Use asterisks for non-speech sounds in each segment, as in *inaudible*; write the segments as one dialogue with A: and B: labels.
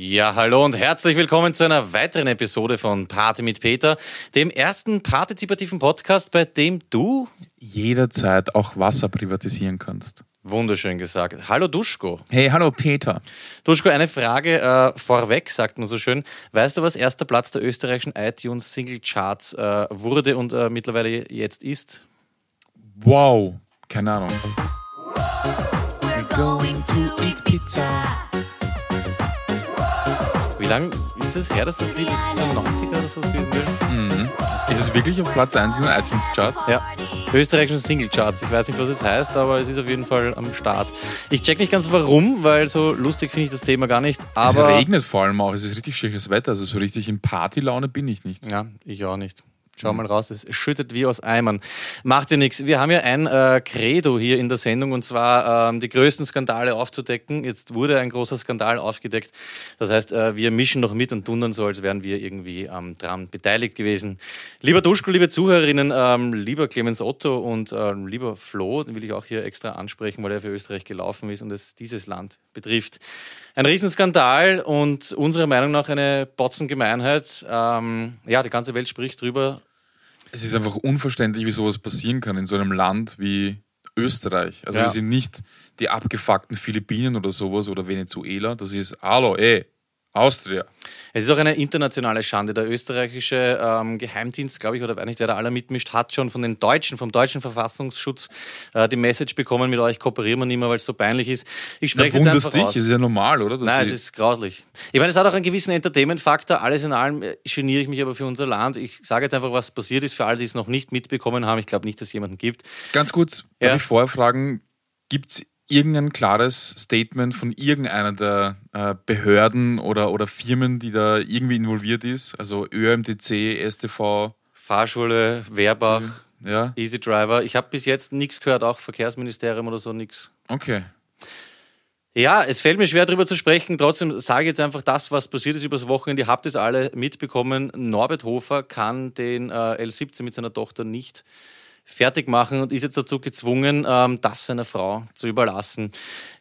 A: Ja, hallo und herzlich willkommen zu einer weiteren Episode von Party mit Peter, dem ersten partizipativen Podcast, bei dem du
B: jederzeit auch Wasser privatisieren kannst.
A: Wunderschön gesagt. Hallo Duschko.
B: Hey, hallo Peter.
A: Duschko, eine Frage äh, vorweg, sagt man so schön. Weißt du, was erster Platz der österreichischen iTunes Single Charts äh, wurde und äh, mittlerweile jetzt ist?
B: Wow, keine Ahnung. We're going to eat pizza.
A: Wie lange ist das her, dass das Lied ist? So 90er oder so gewesen
B: mhm. Ist es wirklich auf Platz 1 in den iTunes Charts?
A: Ja. Österreichischen Single Charts. Ich weiß nicht, was es heißt, aber es ist auf jeden Fall am Start. Ich check nicht ganz warum, weil so lustig finde ich das Thema gar nicht. Aber
B: es regnet vor allem auch. Es ist richtig schönes Wetter. Also so richtig in Partylaune bin ich nicht.
A: Ja, ich auch nicht. Schau mal raus, es schüttet wie aus Eimern. Macht dir nichts. Wir haben ja ein äh, Credo hier in der Sendung und zwar ähm, die größten Skandale aufzudecken. Jetzt wurde ein großer Skandal aufgedeckt. Das heißt, äh, wir mischen noch mit und tun dann so, als wären wir irgendwie ähm, dran beteiligt gewesen. Lieber Duschko, liebe Zuhörerinnen, ähm, lieber Clemens Otto und ähm, lieber Flo, den will ich auch hier extra ansprechen, weil er für Österreich gelaufen ist und es dieses Land betrifft. Ein Riesenskandal und unserer Meinung nach eine Botzengemeinheit. Ähm, ja, die ganze Welt spricht drüber.
B: Es ist einfach unverständlich, wie sowas passieren kann in so einem Land wie Österreich. Also ja. wir sind nicht die abgefuckten Philippinen oder sowas oder Venezuela. Das ist, hallo, ey, Austria.
A: Es ist auch eine internationale Schande. Der österreichische ähm, Geheimdienst, glaube ich, oder weiß nicht, wer da alle mitmischt, hat schon von den Deutschen, vom deutschen Verfassungsschutz äh, die Message bekommen, mit euch kooperieren wir nicht mehr, weil es so peinlich ist. Ich spreche jetzt einfach
B: dich,
A: aus.
B: ist ja normal, oder?
A: Nein, es ist grauslich. Ich meine, es hat auch einen gewissen Entertainment-Faktor. Alles in allem äh, geniere ich mich aber für unser Land. Ich sage jetzt einfach, was passiert ist für alle, die es noch nicht mitbekommen haben. Ich glaube nicht, dass es jemanden gibt.
B: Ganz kurz, darf ja. ich vorher fragen, gibt es irgendein klares Statement von irgendeiner der äh, Behörden oder, oder Firmen, die da irgendwie involviert ist? Also ÖMTC, STV.
A: Fahrschule, Wehrbach,
B: ja.
A: Easy Driver. Ich habe bis jetzt nichts gehört, auch Verkehrsministerium oder so, nichts.
B: Okay.
A: Ja, es fällt mir schwer darüber zu sprechen. Trotzdem sage ich jetzt einfach das, was passiert ist übers Wochenende. Ihr habt es alle mitbekommen. Norbert Hofer kann den äh, L17 mit seiner Tochter nicht fertig machen und ist jetzt dazu gezwungen, ähm, das seiner Frau zu überlassen.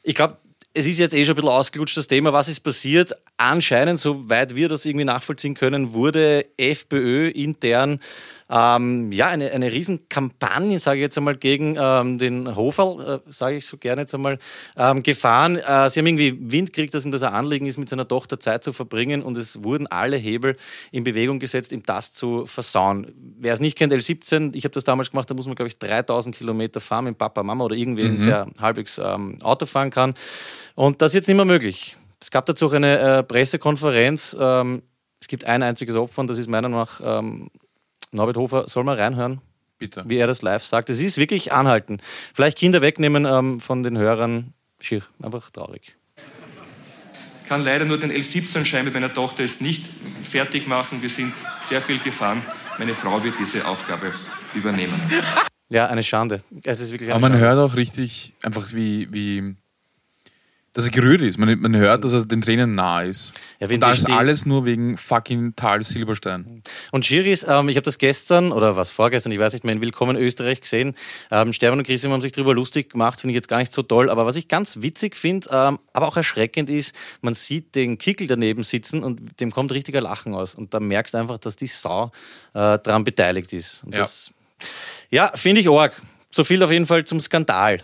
A: Ich glaube, es ist jetzt eh schon ein bisschen ausgelutscht, das Thema. Was ist passiert? Anscheinend, soweit wir das irgendwie nachvollziehen können, wurde FPÖ intern ähm, ja, eine, eine Riesenkampagne, sage ich jetzt einmal, gegen ähm, den Hofer, äh, sage ich so gerne jetzt einmal, ähm, gefahren. Äh, sie haben irgendwie Wind gekriegt, dass ihm das ein Anliegen ist, mit seiner Tochter Zeit zu verbringen und es wurden alle Hebel in Bewegung gesetzt, ihm das zu versauen. Wer es nicht kennt, L17, ich habe das damals gemacht, da muss man, glaube ich, 3000 Kilometer fahren mit Papa, Mama oder irgendwen, mhm. der halbwegs ähm, Auto fahren kann. Und das ist jetzt nicht mehr möglich. Es gab dazu auch eine äh, Pressekonferenz. Ähm, es gibt ein einziges Opfer und das ist meiner Meinung nach ähm, Norbert Hofer, soll mal reinhören?
B: Bitte.
A: Wie er das live sagt. Es ist wirklich anhalten. Vielleicht Kinder wegnehmen ähm, von den Hörern. Schier, einfach traurig.
C: Ich kann leider nur den L17-Schein mit meiner Tochter jetzt nicht fertig machen. Wir sind sehr viel gefahren. Meine Frau wird diese Aufgabe übernehmen.
A: Ja, eine Schande. Es ist wirklich
B: Aber man Schande. hört auch richtig einfach, wie, wie dass er gerührt ist. Man, man hört, dass er den Tränen nahe ist. Ja, und da ist alles nur wegen fucking Tal Silberstein.
A: Und Schiris, ähm, ich habe das gestern oder was vorgestern, ich weiß nicht mehr, in Willkommen Österreich gesehen. Ähm, Sterben und Christian haben sich darüber lustig gemacht, finde ich jetzt gar nicht so toll. Aber was ich ganz witzig finde, ähm, aber auch erschreckend ist, man sieht den Kickel daneben sitzen und dem kommt richtiger Lachen aus. Und da merkst du einfach, dass die Sau äh, daran beteiligt ist. Und
B: ja,
A: das, ja finde ich arg. So viel auf jeden Fall zum Skandal.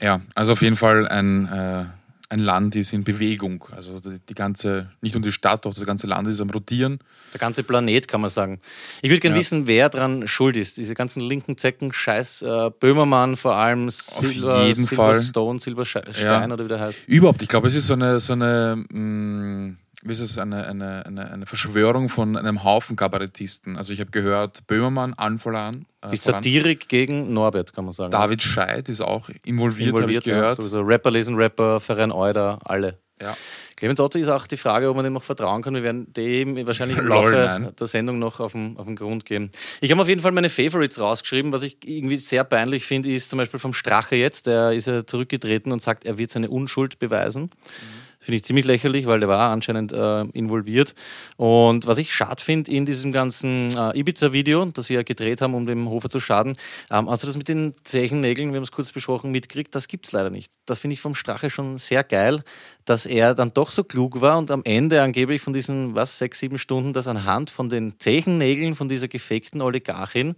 B: Ja, also auf jeden Fall ein. Äh ein Land ist in Bewegung. Also die ganze, nicht nur die Stadt, auch das ganze Land ist am Rotieren.
A: Der ganze Planet, kann man sagen. Ich würde gerne ja. wissen, wer daran schuld ist. Diese ganzen linken Zecken, Scheiß äh, Böhmermann vor allem,
B: Silver, Auf jeden Silver Fall.
A: Stone, Silberstein ja. oder wie der heißt.
B: Überhaupt, ich glaube, es ist so eine, so eine mh, mm, wie ist es, eine, eine, eine, eine Verschwörung von einem Haufen Kabarettisten. Also ich habe gehört, Böhmermann an voran.
A: Äh, die Satirik gegen Norbert, kann man sagen.
B: David Scheid ist auch involviert, involviert
A: habe gehört. Sowieso. Rapper lesen Rapper, Verein Euder, alle.
B: Ja.
A: Clemens Otto ist auch die Frage, ob man dem noch vertrauen kann. Wir werden dem wahrscheinlich im *laughs* Laufe Lol, der Sendung noch auf den, auf den Grund gehen. Ich habe auf jeden Fall meine Favorites rausgeschrieben. Was ich irgendwie sehr peinlich finde, ist zum Beispiel vom Strache jetzt. Der ist ja zurückgetreten und sagt, er wird seine Unschuld beweisen. Mhm Finde ich ziemlich lächerlich, weil der war anscheinend äh, involviert. Und was ich schade finde in diesem ganzen äh, Ibiza-Video, das sie ja gedreht haben, um dem Hofer zu schaden, ähm, also das mit den Zechennägeln, wir haben es kurz besprochen, mitkriegt, das gibt es leider nicht. Das finde ich vom Strache schon sehr geil, dass er dann doch so klug war und am Ende angeblich von diesen, was, sechs, sieben Stunden, das anhand von den Zechennägeln von dieser gefakten Oligarchin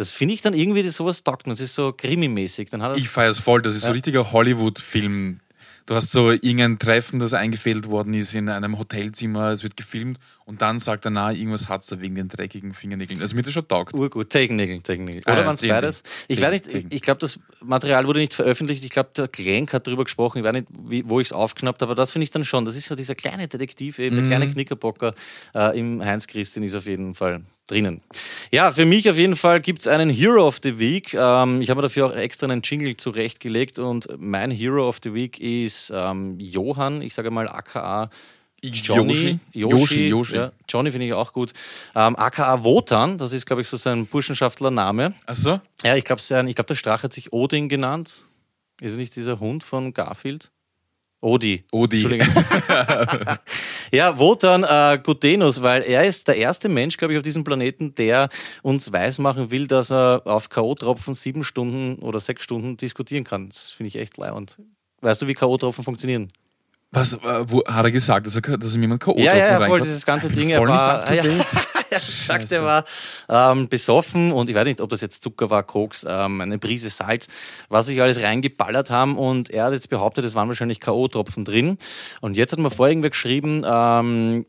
A: das finde ich dann irgendwie sowas taugt. Das ist so krimimäßig.
B: ich feiere es voll. Das ist ja. so ein richtiger Hollywood-Film. Du hast so irgendein Treffen, das eingefädelt worden ist in einem Hotelzimmer, es wird gefilmt und dann sagt er, na, irgendwas hat es wegen den dreckigen Fingernägeln. Also mir das schon taugt.
A: Urgut, Zehennägel, Zehennägel. Oder ah, waren es beides? Ich nicht, ich glaube, das Material wurde nicht veröffentlicht. Ich glaube, der Klenk hat darüber gesprochen. Ich weiß nicht, wie, wo ich es aufknappt habe, aber das finde ich dann schon. Das ist so dieser kleine Detektiv, eben der mhm. kleine Knickerbocker äh, im Heinz Christin ist auf jeden Fall drinnen. Ja, für mich auf jeden Fall gibt es einen Hero of the Week. Ähm, ich habe mir dafür auch extra einen Jingle zurechtgelegt und mein Hero of the Week ist ähm, Johann, ich sage mal aka Johnny, Yoshi, Yoshi, Yoshi. Ja, Johnny finde ich auch gut. Ähm, aka Wotan, das ist, glaube ich, so sein Burschenschaftler-Name.
B: Ach so?
A: Ja, ich glaube, glaub, der Strach hat sich Odin genannt. Ist es nicht dieser Hund von Garfield? Odi.
B: Odi. *laughs*
A: ja, Wotan äh, Gutenus, weil er ist der erste Mensch, glaube ich, auf diesem Planeten, der uns weismachen will, dass er auf K.O.-Tropfen sieben Stunden oder sechs Stunden diskutieren kann. Das finde ich echt leibend. Weißt du, wie K.O.-Tropfen funktionieren?
B: Was, äh, wo, hat er gesagt, dass er, dass er jemand K.O.
A: Ja, ja, ja, voll, dieses ganze Ding. Er war, *laughs* ja, *laughs* er hat gesagt, er war ähm, besoffen und ich weiß nicht, ob das jetzt Zucker war, Koks, ähm, eine Prise Salz, was sich alles reingeballert haben und er hat jetzt behauptet, es waren wahrscheinlich K.O.-Tropfen drin. Und jetzt hat man vorher irgendwie geschrieben, ähm,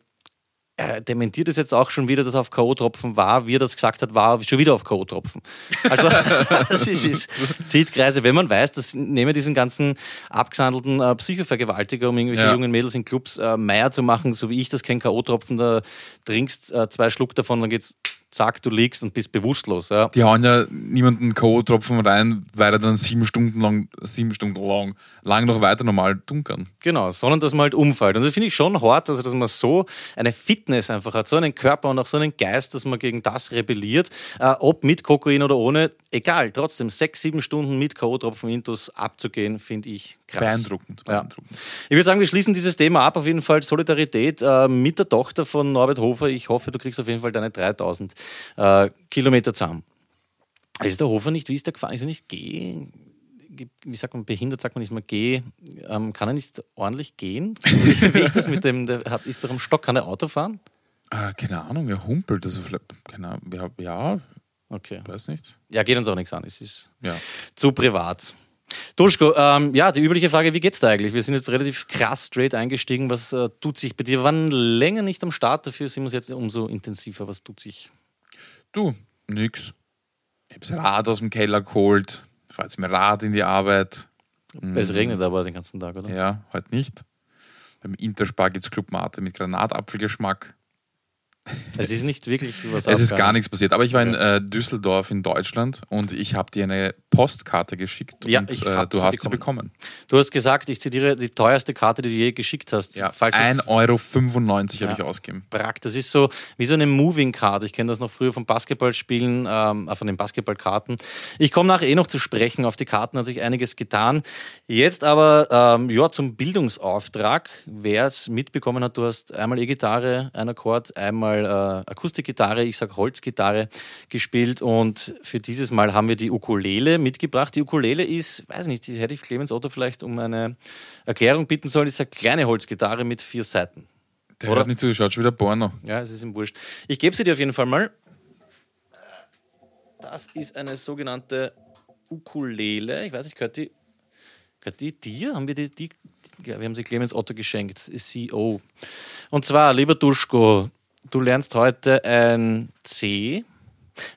A: er dementiert es jetzt auch schon wieder, dass er auf K.O.-Tropfen war. Wie er das gesagt hat, war schon wieder auf K.O.-Tropfen. Also, *laughs* das ist, ist, zieht Kreise. Wenn man weiß, dass neben diesen ganzen abgesandelten äh, Psychovergewaltiger, um irgendwelche ja. jungen Mädels in Clubs äh, Meier zu machen, so wie ich das kenne, K.O.-Tropfen, da trinkst äh, zwei Schluck davon, dann geht's zack, du liegst und bist bewusstlos. Ja.
B: Die hauen ja niemanden K.O.-Tropfen rein, weil er dann sieben Stunden lang, sieben Stunden lang, lang noch weiter normal tun kann.
A: Genau, sondern dass man halt umfällt. Und das finde ich schon hart, also dass man so eine Fitness einfach hat, so einen Körper und auch so einen Geist, dass man gegen das rebelliert. Äh, ob mit Kokain oder ohne, egal. Trotzdem, sechs, sieben Stunden mit K.O.-Tropfen Intus abzugehen, finde ich krass.
B: Beeindruckend.
A: beeindruckend. Ja. Ich würde sagen, wir schließen dieses Thema ab. Auf jeden Fall Solidarität äh, mit der Tochter von Norbert Hofer. Ich hoffe, du kriegst auf jeden Fall deine 3000 äh, Kilometer zusammen. Ist der Hofer nicht, wie ist der gefahren? Ist er nicht geh? Wie sagt man, behindert sagt man nicht mal geh. Ähm, kann er nicht ordentlich gehen? *laughs* wie ist das mit dem, der hat, ist er am Stock, kann er Auto fahren?
B: Äh, keine Ahnung, er humpelt. Also vielleicht, keine Ahnung, ja, ja,
A: okay.
B: weiß nicht.
A: Ja, geht uns auch nichts an. Es ist ja. zu privat. Duschko, ähm, ja, die übliche Frage, wie geht's da eigentlich? Wir sind jetzt relativ krass straight eingestiegen. Was äh, tut sich bei dir? Wir waren länger nicht am Start, dafür sind wir jetzt umso intensiver. Was tut sich?
B: Du, nix. Ich hab's Rad aus dem Keller geholt, fahr jetzt mit Rad in die Arbeit.
A: Es mhm. regnet aber den ganzen Tag, oder?
B: Ja, heute nicht. Beim Interspar gibt's Club Mate mit Granatapfelgeschmack.
A: Es ist nicht wirklich
B: was Es ist gar nichts passiert. Aber ich war in äh, Düsseldorf in Deutschland und ich habe dir eine Postkarte geschickt
A: ja,
B: und äh, du hast bekommen. sie bekommen.
A: Du hast gesagt, ich zitiere die teuerste Karte, die du je geschickt hast.
B: Ja, 1,95 Euro ja, habe ich ausgegeben.
A: Prag, das ist so wie so eine Moving Card. Ich kenne das noch früher vom Basketballspielen, ähm, äh, von den Basketballkarten. Ich komme nachher eh noch zu sprechen. Auf die Karten hat sich einiges getan. Jetzt aber ähm, ja, zum Bildungsauftrag. Wer es mitbekommen hat, du hast einmal E-Gitarre, ein Akkord, einmal Mal äh, Akustikgitarre, ich sage Holzgitarre gespielt und für dieses Mal haben wir die Ukulele mitgebracht. Die Ukulele ist, weiß nicht, die hätte ich Clemens Otto vielleicht um eine Erklärung bitten sollen, ist eine kleine Holzgitarre mit vier Seiten.
B: Der Oder? hört nicht zu, schaut schon wieder Porno.
A: Ja, es ist ihm wurscht. Ich gebe sie dir auf jeden Fall mal. Das ist eine sogenannte Ukulele. Ich weiß nicht, gehört die, gehört die dir? Haben wir die, die ja, wir haben sie Clemens Otto geschenkt, CEO. Und zwar, lieber Duschko, Du lernst heute ein C.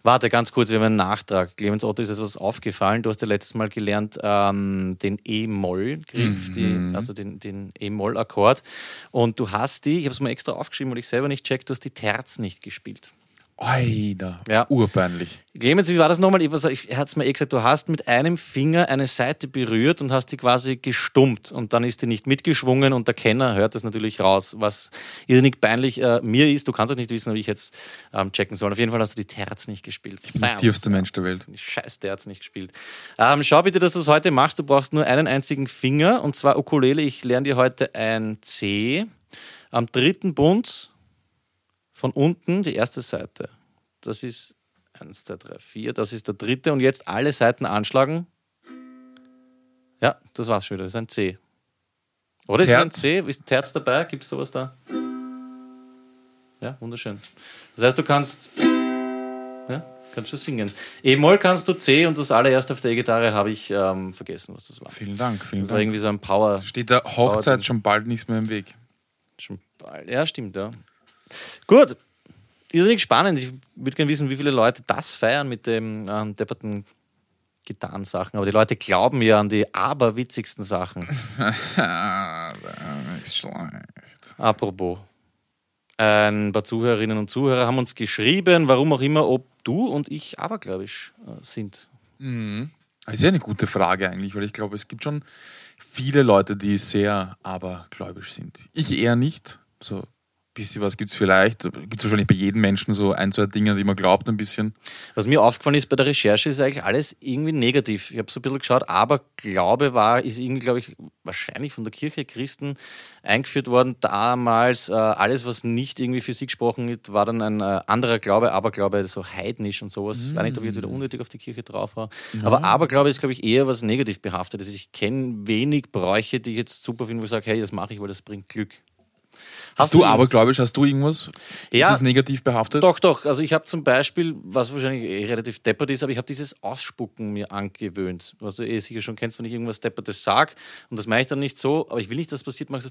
A: Warte, ganz kurz, wir haben einen Nachtrag. Clemens Otto ist etwas aufgefallen. Du hast ja letztes Mal gelernt ähm, den E-Moll-Griff, mhm. also den, den E-Moll-Akkord. Und du hast die, ich habe es mal extra aufgeschrieben, weil ich selber nicht check, du hast die Terz nicht gespielt.
B: Alter, ja. urpeinlich.
A: Clemens, wie war das nochmal? Er hat es mir eh gesagt, du hast mit einem Finger eine Seite berührt und hast die quasi gestummt und dann ist die nicht mitgeschwungen und der Kenner hört das natürlich raus, was irrsinnig peinlich äh, mir ist. Du kannst es nicht wissen, wie ich jetzt ähm, checken soll. Auf jeden Fall hast du die Terz nicht gespielt.
B: Der tiefste Mensch der Welt.
A: Scheiß Terz nicht gespielt. Ähm, schau bitte, dass du es heute machst. Du brauchst nur einen einzigen Finger und zwar Ukulele. Ich lerne dir heute ein C. Am dritten Bund von unten die erste Seite. Das ist 1, 2, 3, 4. Das ist der dritte. Und jetzt alle Seiten anschlagen. Ja, das war's schon wieder. Das ist ein C. Oder ist es ein C? Ist Terz dabei? Gibt es sowas da? Ja, wunderschön. Das heißt, du kannst. Ja, kannst du singen. E-Moll kannst du C und das allererste auf der E-Gitarre habe ich ähm, vergessen, was das war.
B: Vielen Dank. Vielen
A: das
B: war
A: Dank. irgendwie so ein Power.
B: Steht der Hochzeit Power schon bald nichts mehr im Weg?
A: Schon bald. Ja, stimmt, ja. Gut, irrsinnig spannend. Ich würde gerne wissen, wie viele Leute das feiern mit dem ähm, depperten Gitarrensachen. Aber die Leute glauben ja an die aberwitzigsten Sachen. *laughs*
B: schlecht.
A: Apropos. Ein paar Zuhörerinnen und Zuhörer haben uns geschrieben, warum auch immer, ob du und ich abergläubisch äh, sind.
B: Mhm. Das ist ja eine gute Frage eigentlich, weil ich glaube, es gibt schon viele Leute, die sehr abergläubisch sind. Ich eher nicht. So bisschen was gibt es vielleicht. Gibt es wahrscheinlich bei jedem Menschen so ein, zwei Dinge, die man glaubt, ein bisschen.
A: Was mir aufgefallen ist bei der Recherche, ist eigentlich alles irgendwie negativ. Ich habe so ein bisschen geschaut, aber Glaube war, ist irgendwie, glaube ich, wahrscheinlich von der Kirche Christen eingeführt worden. Damals äh, alles, was nicht irgendwie für sie gesprochen hat, war dann ein äh, anderer Glaube, Aberglaube, so heidnisch und sowas. Mm. Ich weiß nicht, ob ich jetzt wieder unnötig auf die Kirche drauf war. Ja. Aber Aberglaube ist, glaube ich, eher was negativ behaftet. Also ich kenne wenig Bräuche, die ich jetzt super finde, wo ich sage, hey, das mache ich, weil das bringt Glück.
B: Hast du, du abergläubisch, hast du irgendwas? Ja, ist es negativ behaftet?
A: Doch, doch. Also ich habe zum Beispiel, was wahrscheinlich eh relativ deppert ist, aber ich habe dieses Ausspucken mir angewöhnt. Was du eh sicher schon kennst, wenn ich irgendwas Deppertes sage. Und das mache ich dann nicht so, aber ich will nicht, dass das passiert, mache ich so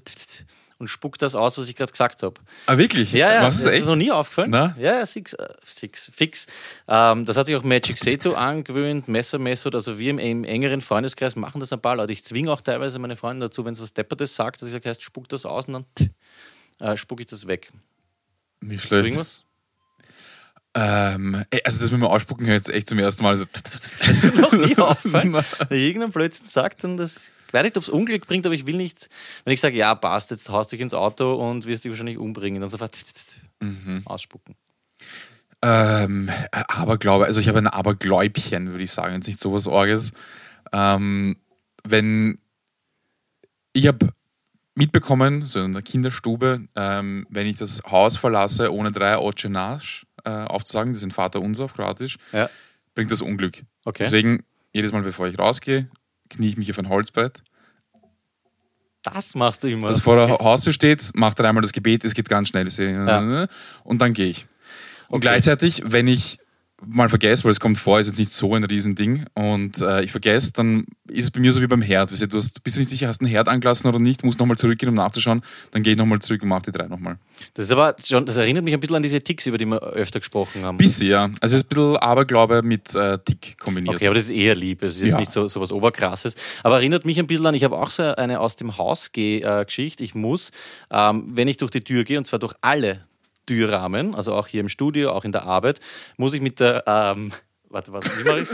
A: und spuck das aus, was ich gerade gesagt habe.
B: Ah, wirklich?
A: Ja, ja. Was ist das echt? noch nie aufgefallen? Na? Ja, ja, six, äh, six, fix. Ähm, das hat sich auch Magic Seto angewöhnt, Messer Method. Also wir im, im, engeren Freundeskreis machen das ein paar Leute. Ich zwinge auch teilweise meine Freunde dazu, wenn es was Deppertes sagt, dass ich sage, heißt, spuck das aus und dann äh, spucke ich das weg.
B: Nicht schlecht. Irgendwas? Ähm, also das mit dem Ausspucken jetzt echt zum ersten Mal. Also,
A: das ist noch nie *laughs* aufgefallen. Wenn irgendein Blödsinn sagt, dann das. Ich weiß nicht, ob es Unglück bringt, aber ich will nicht, wenn ich sage, ja, passt, jetzt haust dich ins Auto und wirst dich wahrscheinlich umbringen, dann sofort mhm. ausspucken.
B: Ähm, Aberglaube, also ich habe ein Abergläubchen, würde ich sagen, jetzt nicht sowas Orges. Ähm, wenn ich habe mitbekommen, so in der Kinderstube, ähm, wenn ich das Haus verlasse, ohne drei Oce Nasch äh, aufzusagen, das sind Vater unser auf Kroatisch, ja. bringt das Unglück. Okay. Deswegen, jedes Mal, bevor ich rausgehe, knie ich mich auf ein Holzbrett.
A: Das machst du immer.
B: Das vor der. Haustür steht, macht dreimal das Gebet, es geht ganz schnell. Ja. Und dann gehe ich. Und okay. gleichzeitig, wenn ich mal vergesse, weil es kommt vor, ist jetzt nicht so ein Riesending und äh, ich vergesse, dann ist es bei mir so wie beim Herd. Weißt du, du hast, bist du nicht sicher, hast du einen Herd angelassen oder nicht, musst nochmal zurückgehen, um nachzuschauen, dann gehe ich nochmal zurück und mache die drei nochmal.
A: Das ist aber schon, das erinnert mich ein bisschen an diese Ticks, über die wir öfter gesprochen haben.
B: Bisschen, ja. Also es ist ein bisschen Aberglaube mit äh, Tick kombiniert.
A: Okay, aber das ist eher lieb, es ist jetzt ja. nicht so, so was Oberkrasses. Aber erinnert mich ein bisschen an, ich habe auch so eine aus dem Haus Geschichte. Ich muss, ähm, wenn ich durch die Tür gehe, und zwar durch alle Türrahmen, also auch hier im Studio, auch in der Arbeit, muss ich mit der, ähm, warte, was, wie mache ich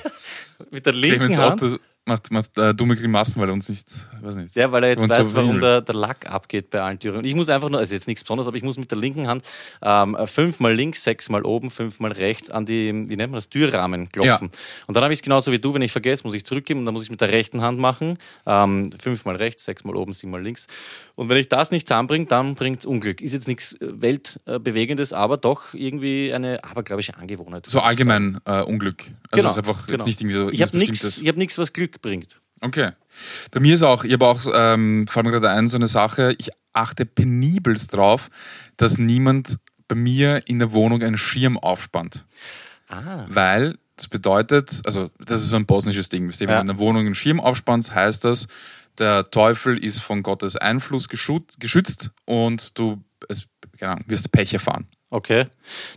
A: *laughs* mit der linken Clemens Hand... Auto
B: macht, macht äh, dumme Grimassen, weil er uns nicht, weiß nicht.
A: Ja, weil er jetzt weiß, warum der, der, Lack abgeht bei allen Türen. Ich muss einfach nur, also jetzt nichts Besonderes, aber ich muss mit der linken Hand ähm, fünfmal links, sechsmal oben, fünfmal rechts an die, wie nennt man das, Türrahmen klopfen. Ja. Und dann habe ich es genauso wie du, wenn ich vergesse, muss ich zurückgeben und dann muss ich mit der rechten Hand machen. Ähm, fünfmal rechts, sechsmal oben, siebenmal links. Und wenn ich das nicht zusammenbringe, dann bringt es Unglück. Ist jetzt nichts äh, Weltbewegendes, aber doch irgendwie eine abergläubische Angewohnheit.
B: So allgemein äh, Unglück. Also genau, ist einfach genau. jetzt nicht irgendwie so
A: Ich habe nichts, hab was Glück bringt.
B: Okay. Bei mir ist auch, ich habe auch, ähm, fällt mir gerade ein, so eine Sache, ich achte penibelst drauf, dass niemand bei mir in der Wohnung einen Schirm aufspannt. Ah. Weil das bedeutet, also das ist so ein bosnisches Ding, wenn ja. du in der Wohnung einen Schirm aufspannst, heißt das, der Teufel ist von Gottes Einfluss geschützt und du es, genau, wirst Pech erfahren.
A: Okay.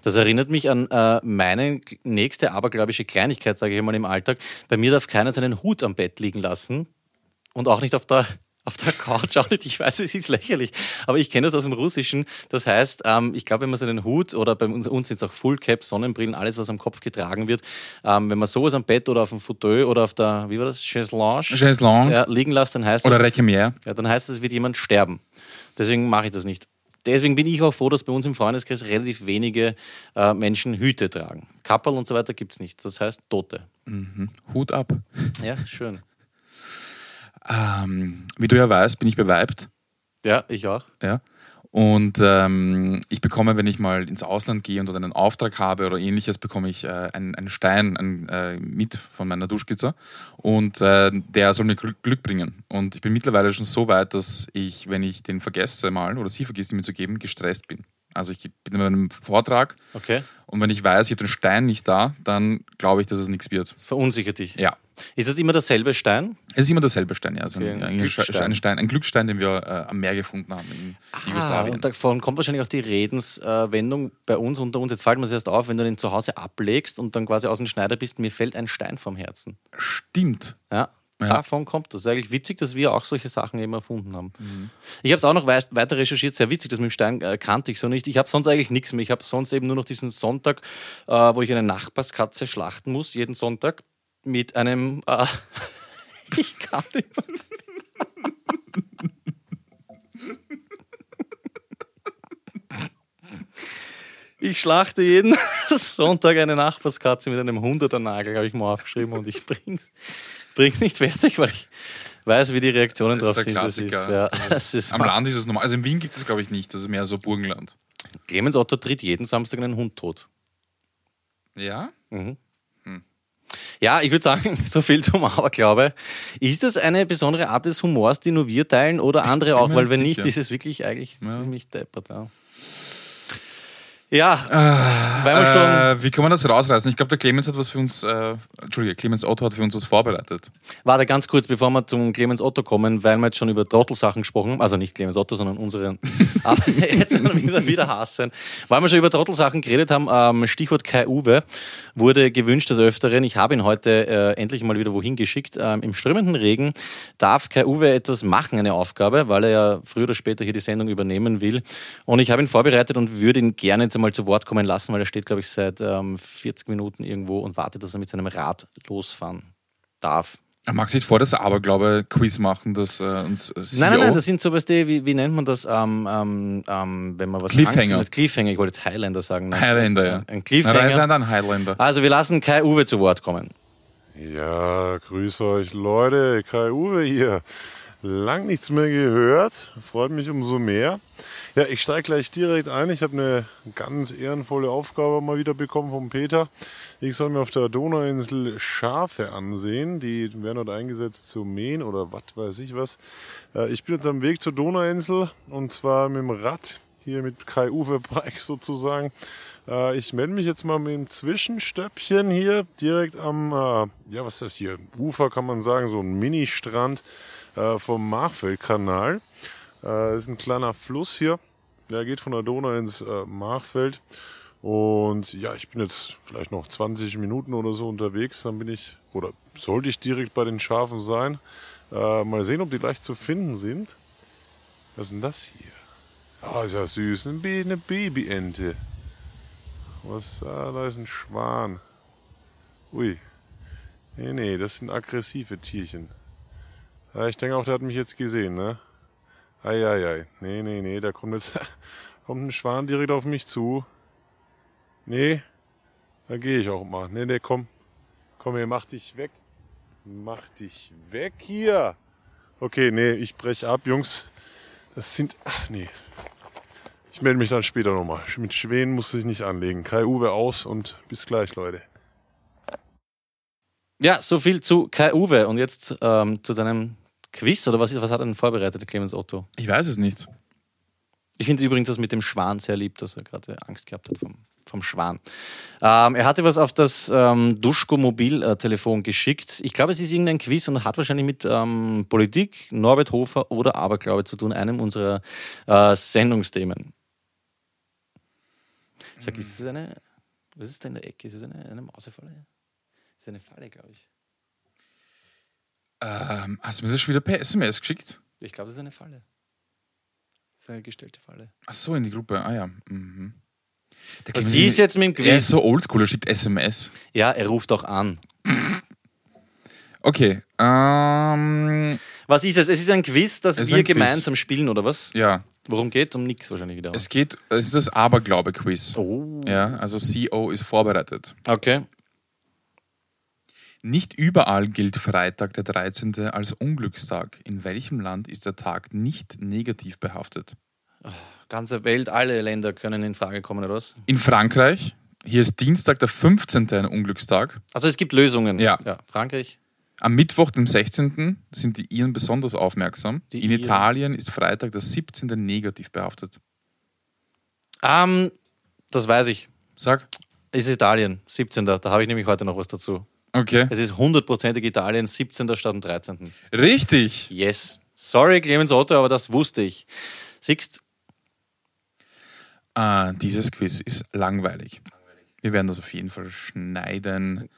A: Das erinnert mich an äh, meine nächste abergläubische Kleinigkeit, sage ich mal, im Alltag. Bei mir darf keiner seinen Hut am Bett liegen lassen und auch nicht auf der, *laughs* auf der Couch auch nicht. Ich weiß, es ist lächerlich, aber ich kenne das aus dem Russischen. Das heißt, ähm, ich glaube, wenn man seinen Hut oder bei uns, uns sind es auch Full Cap, Sonnenbrillen, alles, was am Kopf getragen wird, ähm, wenn man sowas am Bett oder auf dem Fauteuil oder auf der, wie war das, Chaiselange,
B: Chaiselange.
A: Ja, liegen lässt, dann heißt
B: oder
A: das, ja, dann heißt es, wird jemand sterben. Deswegen mache ich das nicht. Deswegen bin ich auch froh, dass bei uns im Freundeskreis relativ wenige äh, Menschen Hüte tragen. Kapperl und so weiter gibt es nicht. Das heißt Tote.
B: Mhm. Hut ab.
A: Ja, schön.
B: Ähm, wie du ja weißt, bin ich beweibt.
A: Ja, ich auch.
B: Ja. Und ähm, ich bekomme, wenn ich mal ins Ausland gehe und einen Auftrag habe oder ähnliches, bekomme ich äh, einen, einen Stein einen, äh, mit von meiner Duschkizze und äh, der soll mir Glück, Glück bringen. Und ich bin mittlerweile schon so weit, dass ich, wenn ich den vergesse mal oder sie vergisst, ihn mir zu geben, gestresst bin. Also ich bin in einem Vortrag
A: Okay.
B: und wenn ich weiß, ich habe den Stein nicht da, dann glaube ich, dass es nichts wird.
A: Das verunsichert dich.
B: Ja.
A: Ist das immer derselbe Stein?
B: Es ist immer derselbe Stein, ja. Also
A: Okay,
B: ein,
A: ein
B: ein,
A: Glücksstein.
B: ein, Stein, ein Glücksstein, den wir äh, am Meer gefunden haben in
A: Ah,
B: Jugoslawien.
A: und davon kommt wahrscheinlich auch die Redenswendung bei uns unter uns. Jetzt fällt mir es erst auf, wenn du den zu Hause ablegst und dann quasi aus dem Schneider bist, mir fällt ein Stein vom Herzen.
B: Stimmt.
A: Ja,
B: Ja.
A: davon kommt das. Eigentlich witzig, dass wir auch solche Sachen eben erfunden haben. Ich habe es auch noch wei weiter recherchiert, sehr witzig, das mit dem Stein äh, kannte ich so nicht. Ich habe sonst eigentlich nichts mehr. Ich habe sonst eben nur noch diesen Sonntag, äh, wo ich eine Nachbarskatze schlachten muss, jeden Sonntag, mit einem. Äh, *laughs* ich kann nicht mehr. Ich schlachte jeden *laughs* Sonntag eine Nachbarskatze mit einem Hunderternagel, habe ich mal aufgeschrieben, und ich bringe bring's nicht fertig, weil ich weiß, wie die Reaktionen drauf sind. Das ist, ja, *laughs* das ist
B: Am Land ist es normal. Also in Wien gibt es glaube ich nicht. Das ist mehr so Burgenland.
A: Clemens Otto tritt jeden Samstag einen Hund tot.
B: Ja?
A: Ja, ich würde sagen, *laughs* so viel zum Aberglaube. Ist das eine besondere Art des Humors, die nur wir teilen oder andere auch? Weil wenn nicht,
B: sicher.
A: ist es wirklich eigentlich
B: Ja.
A: ziemlich deppert. Ja, ja schon.
B: Äh, wie kann man das rausreißen? Ich glaube, der Clemens hat was für uns, äh, Entschuldige, Clemens Otto hat für uns was vorbereitet.
A: Warte ganz kurz, bevor wir zum Clemens Otto kommen, weil wir jetzt schon über Trottelsachen gesprochen haben. Also nicht Clemens Otto, sondern unseren. Aber *laughs* jetzt wieder, wieder hassen. Weil wir schon über Trottelsachen geredet haben, ähm, Stichwort Kai Uwe wurde gewünscht des Öfteren. Ich habe ihn heute äh, endlich mal wieder wohin geschickt. Ähm, Im strömenden Regen darf Kai Uwe etwas machen, eine Aufgabe, weil er ja früher oder später hier die Sendung übernehmen will. Und ich habe ihn vorbereitet und würde ihn gerne jetzt einmal zu Wort kommen lassen, weil er steht, glaube ich, seit ähm, 40 Minuten irgendwo und wartet, dass er mit seinem Rad losfahren darf.
B: Er mag sich vor das Aberglaube-Quiz machen, das äh, uns äh, CEO
A: Nein, nein, nein, das sind so, weißt du, wie, wie nennt man das, ähm, ähm, ähm, wenn man was
B: Cliffhanger.
A: ankündigt? Cliffhanger, ich wollte jetzt Highlander sagen. Nein,
B: Highlander, ja.
A: Ein Cliffhanger.
B: ein Highlander.
A: Also wir lassen Kai Uwe zu Wort kommen.
D: Ja, grüß euch Leute, Kai Uwe hier. Lang nichts mehr gehört, freut mich umso mehr. Ja, ich steige gleich direkt ein. Ich habe eine ganz ehrenvolle Aufgabe mal wieder bekommen vom Peter. Ich soll mir auf der Donauinsel Schafe ansehen. Die werden dort eingesetzt zu mähen oder was weiß ich was. Äh, Ich bin jetzt am Weg zur Donauinsel und zwar mit dem Rad, hier mit Kai Uwe Bike *laughs* sozusagen. Äh, Ich melde mich jetzt mal mit dem Zwischenstöppchen hier direkt am, äh, ja was ist das hier, Ufer kann man sagen, so ein Mini-Strand vom Machfeldkanal. Äh, Das ist ein kleiner Fluss hier, der geht von der Donau ins äh, Machfeld. Und ja, ich bin jetzt vielleicht noch 20 Minuten oder so unterwegs, dann bin ich, oder sollte ich direkt bei den Schafen sein. Äh, mal sehen, ob die leicht zu finden sind. Was ist denn das hier? Ah, ist ja süß. Eine, eine Babyente. Was? Ah, da ist ein Schwan. Ui. Nee, nee, das sind aggressive Tierchen. Ja, ich denke auch, der hat mich jetzt gesehen, ne? Eieiei. Nee, nee, nee, da kommt jetzt *laughs* kommt ein Schwan direkt auf mich zu. Nee, da gehe ich auch mal. Nee, nee, komm. Komm hier, mach dich weg. Mach dich weg hier. Okay, nee, ich brech ab, Jungs. Das sind. Ach, nee. Ich melde mich dann später nochmal. Mit Schwänen muss ich nicht anlegen. Kai Uwe aus und bis gleich, Leute.
A: Ja, so viel zu Kai Uwe. Und jetzt ähm, zu deinem Quiz oder was, was hat er denn vorbereitet, der Clemens Otto?
B: Ich weiß es nicht.
A: Ich finde übrigens das mit dem Schwan sehr lieb, dass er gerade Angst gehabt hat vom, vom Schwan. Ähm, er hatte was auf das ähm, Duschko-Mobiltelefon geschickt. Ich glaube, es ist irgendein Quiz und hat wahrscheinlich mit ähm, Politik, Norbert Hofer oder Aberglaube zu tun, einem unserer äh, Sendungsthemen. Sag, ist es eine. Was ist da in der Ecke? Ist es eine, eine Mausefalle? Ist eine Falle, glaube ich.
B: Ähm, hast du mir das schon wieder per SMS geschickt?
A: Ich glaube, das ist eine Falle. Das ist eine gestellte Falle.
B: Ach so, in die Gruppe. Ah ja. Mhm. Der
A: Was ist jetzt mit dem
B: Er
A: Quiz?
B: ist so oldschool, er schickt SMS.
A: Ja, er ruft auch an. *laughs*
B: Okay. Ähm,
A: Was ist es? Es ist ein Quiz, das
B: Es
A: wir
B: ein Quiz.
A: gemeinsam spielen, oder was?
B: ja.
A: Worum geht Um nix wahrscheinlich wieder.
B: Es geht, es ist das Aberglaube-Quiz.
A: oh.
B: Ja, also CO ist vorbereitet.
A: Okay.
B: Nicht überall gilt Freitag der 13. als Unglückstag. In welchem Land ist der Tag nicht negativ behaftet?
A: Ganze Welt, alle Länder können in Frage kommen, oder was?
B: In Frankreich, hier ist Dienstag der 15. ein Unglückstag.
A: Also es gibt Lösungen.
B: Ja.
A: ja. Frankreich.
B: Am Mittwoch, dem 16. sind die Iren besonders aufmerksam.
A: Die
B: In
A: Iren.
B: Italien ist Freitag der 17. negativ behaftet.
A: Ähm, das weiß ich.
B: Sag.
A: Ist Italien, 17. Da habe ich nämlich heute noch was dazu.
B: Okay.
A: Es ist hundertprozentig Italien, 17. statt dem 13.
B: Richtig.
A: Yes. Sorry, Clemens Otto, aber das wusste ich. Siehst
B: Ah, dieses Quiz ist langweilig. Wir werden das auf jeden Fall schneiden.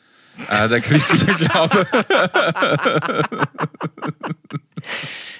B: Äh, der christliche Glaube. *laughs*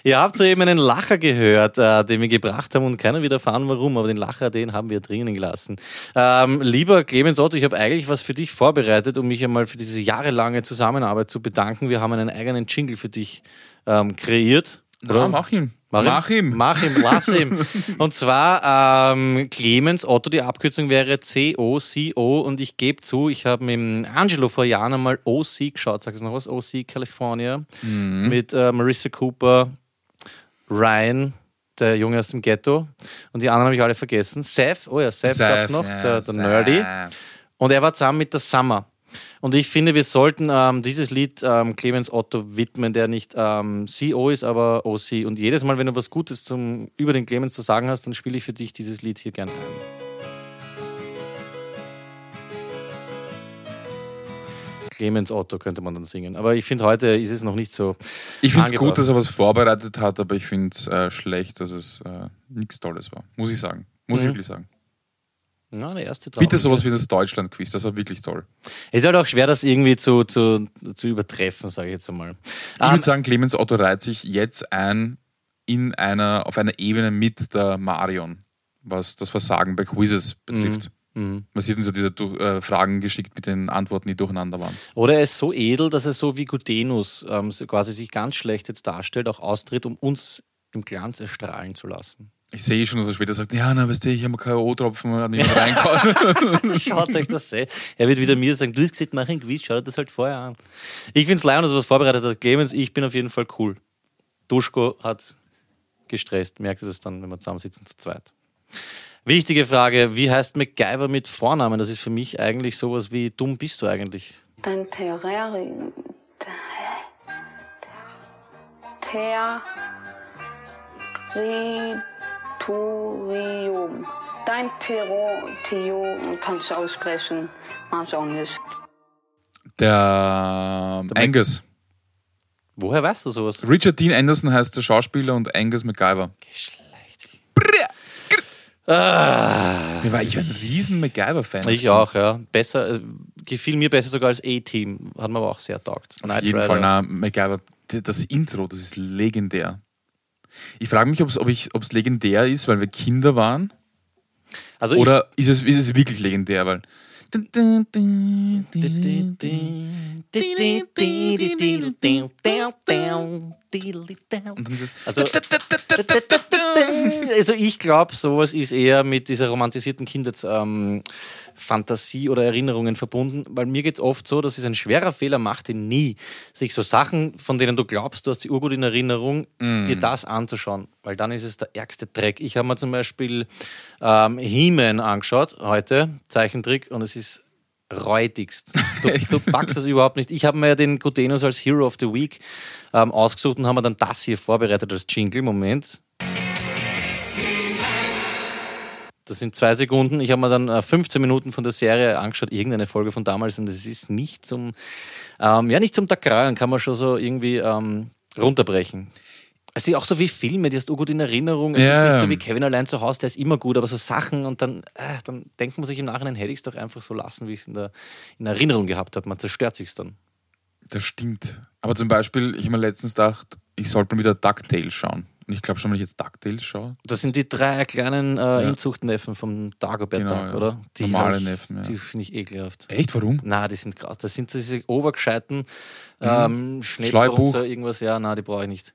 A: Ihr habt soeben einen Lacher gehört, äh, den wir gebracht haben und keiner wird erfahren, warum, aber den Lacher, den haben wir drinnen gelassen. Ähm, lieber Clemens Otto, ich habe eigentlich was für dich vorbereitet, um mich einmal für diese jahrelange Zusammenarbeit zu bedanken. Wir haben einen eigenen Jingle für dich ähm, kreiert.
B: Ja, mach ihn.
A: Mach ihn.
B: Mach ihn.
A: Mach ihn, lass ihn. Und zwar ähm, Clemens Otto, die Abkürzung wäre C-O-C-O und ich gebe zu, ich habe mit Angelo vor Jahren einmal OC geschaut, sag ich noch was? OC California mit äh, Marissa Cooper, Ryan, der Junge aus dem Ghetto und die anderen habe ich alle vergessen. Seth, oh ja, Seth, gab es noch,
B: ja,
A: der, der
B: Seth.
A: Nerdy. Und er war zusammen mit der Summer. Und ich finde, wir sollten ähm, dieses Lied ähm, Clemens Otto widmen, der nicht ähm, CO ist, aber OC. Und jedes Mal, wenn du was Gutes zum, über den Clemens zu sagen hast, dann spiele ich für dich dieses Lied hier gerne ein. Clemens Otto könnte man dann singen. Aber ich finde, heute ist es noch nicht so.
B: Ich finde es gut, dass er was vorbereitet hat, aber ich finde es äh, schlecht, dass es äh, nichts Tolles war. Muss ich sagen. Muss ich
A: Mhm.
B: wirklich sagen.
A: Ja, der erste
B: Bitte
A: Traum.
B: sowas wie das Deutschland-Quiz, das war wirklich toll.
A: Es ist halt auch schwer, das irgendwie zu, zu, zu übertreffen, sage ich jetzt einmal.
B: Ich
A: Ähm,
B: würde sagen, Clemens Otto reiht sich jetzt ein in einer, auf einer Ebene mit der Marion, was das Versagen bei Quizzes betrifft.
A: mhm.
B: Man sieht uns ja diese äh, Fragen geschickt mit den Antworten, die durcheinander waren.
A: Oder er ist so edel, dass er so wie Gutenus ähm, quasi sich ganz schlecht jetzt darstellt, auch austritt, um uns im Glanz erstrahlen zu lassen.
B: Ich sehe schon, dass er später sagt, ja, na, weißt du, ich habe K.O.-Tropfen nicht mehr reingehauen. *laughs*
A: Schaut euch das an. Er wird wieder mir sagen, du hast gesagt, mach ein Quiz, schau dir das halt vorher an. Ich finde es leid, dass er was vorbereitet hat. Clemens, ich bin auf jeden Fall cool. Duschko hat gestresst, merkt ihr das dann, wenn wir zusammensitzen zu zweit. Wichtige Frage, wie heißt MacGyver mit Vornamen? Das ist für mich eigentlich sowas wie, dumm bist du eigentlich?
E: Dein Terrarium. Ter. Territorium. Dein Territorium kannst du aussprechen, manche auch nicht.
B: Der Angus.
A: Woher weißt du sowas?
B: Richard Dean Anderson heißt der Schauspieler und Angus MacGyver.
A: Ah,
B: Mir war ich war ein riesen MacGyver-Fan.
A: ich auch, ja. Besser, äh, gefiel mir besser sogar als A-Team. Hat mir aber auch sehr taugt.
B: Auf jeden Fall, na, MacGyver, das Intro, das ist legendär. Ich frage mich, ob's, ob es legendär ist, weil wir Kinder waren,
A: Also
B: oder ist es, ist es wirklich legendär, weil.
A: Also, also ich glaube, sowas ist eher mit dieser romantisierten Kindheitsfantasie ähm, Fantasie oder Erinnerungen verbunden, weil mir geht es oft so, dass es ein schwerer Fehler macht, den nie, sich so Sachen, von denen du glaubst, du hast sie urgut in Erinnerung, dir das anzuschauen, weil dann ist es der ärgste Dreck. Ich habe mir zum Beispiel ähm, He-Man angeschaut heute, Zeichentrick, und es ist räudigst. Du, *laughs* du packst das überhaupt nicht. Ich habe mir den Gutenus als Hero of the Week ähm, ausgesucht und haben mir dann das hier vorbereitet als Jingle. Moment. Das sind zwei Sekunden. Ich habe mir dann äh, 15 Minuten von der Serie angeschaut, irgendeine Folge von damals, und es ist nicht zum, ähm, ja, nicht zum Takralen, kann man schon so irgendwie ähm, runterbrechen. Es sind auch so wie Filme, die hast du gut in Erinnerung. Es
B: Ja.
A: ist nicht so wie Kevin allein zu Hause, der ist immer gut, aber so Sachen und dann, äh, dann denkt man sich im Nachhinein, hätte ich es doch einfach so lassen, wie ich es in, der- in Erinnerung gehabt habe. Man zerstört sich dann.
B: das stimmt. Aber zum Beispiel, ich habe mir letztens gedacht, ich sollte mal wieder DuckTales schauen. Und ich glaube schon, wenn ich jetzt DuckTales schaue.
A: Das sind die drei kleinen äh, ja. Inzuchtneffen vom Dagobert, genau, ja. oder?
B: Die Normale ich, Neffen, ja.
A: Die finde ich ekelhaft.
B: Echt? Warum?
A: Na, die sind krass. Das sind diese obergescheiten mhm. ähm, Schnellbrunzer, irgendwas. Ja, na, die brauche ich nicht.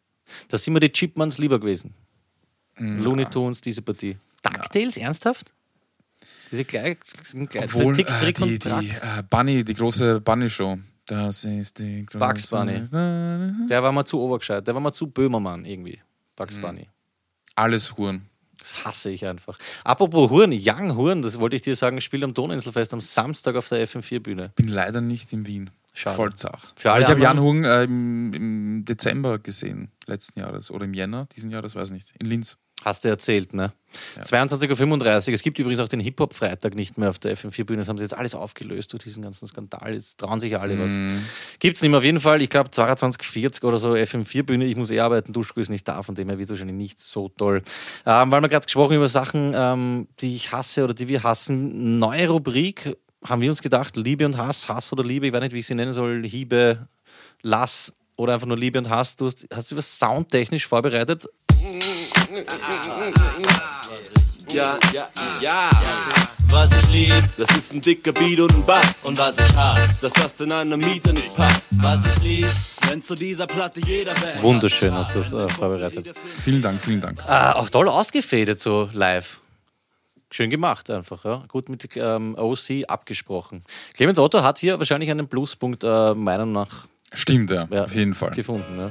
A: Das sind mir die Chipmans lieber gewesen. Mhm. Looney Tunes, diese Partie. DuckTales, ernsthaft? Diese gleich
B: Obwohl, Tick, äh, Trick die, die äh, Bunny, die große Bunny-Show. Das ist die
A: große Bugs Bunny. Der war mal zu obergescheit. Der war mal zu Böhmermann irgendwie. Bugs mhm. Bunny.
B: Alles Huren.
A: Das hasse ich einfach. Apropos Huren, Young Huren, das wollte ich dir sagen, spielt am Donauinselfest am Samstag auf der FM4-Bühne.
B: Bin leider nicht in Wien.
A: Schade.
B: Vollzach. Ich habe Jan Huren äh, im, im, Dezember gesehen, letzten Jahres. Oder im Jänner diesen Jahres, weiß ich nicht. In Linz.
A: Hast du erzählt, ne? Ja. 22.35 Uhr. Es gibt übrigens auch den Hip-Hop-Freitag nicht mehr auf der FM4-Bühne. Das haben sie jetzt alles aufgelöst durch diesen ganzen Skandal. Jetzt trauen sich alle mm. was. Mhm. Gibt es nicht mehr. Auf jeden Fall, ich glaube 22.40 oder so FM4-Bühne. Ich muss eh arbeiten. Duschko ist nicht da, von dem her wird es wahrscheinlich nicht so toll. Ähm, weil wir gerade gesprochen über Sachen, ähm, die ich hasse oder die wir hassen. Neue Rubrik haben wir uns gedacht: Liebe und Hass, Hass oder Liebe. Ich weiß nicht, wie ich sie nennen soll. Hiebe, Lass oder einfach nur Liebe und Hass. Du hast, hast du was soundtechnisch vorbereitet?
F: Ja, ja, ja. Was ich lieb, das ist ein dicker Beat und ein Bass. Und was ich hasse, dass das in einer Miete nicht passt. Was ich lieb, wenn zu dieser Platte jeder Band.
A: Wunderschön hast du das äh, vorbereitet.
B: Vielen Dank, vielen Dank.
A: Ah, auch toll ausgefädet so live. Schön gemacht einfach, ja. Gut mit ähm, OC abgesprochen. Clemens Otto hat hier wahrscheinlich einen Pluspunkt, äh, meiner Meinung nach.
B: Stimmt, ja, ja, auf jeden Fall.
A: Gefunden, ja.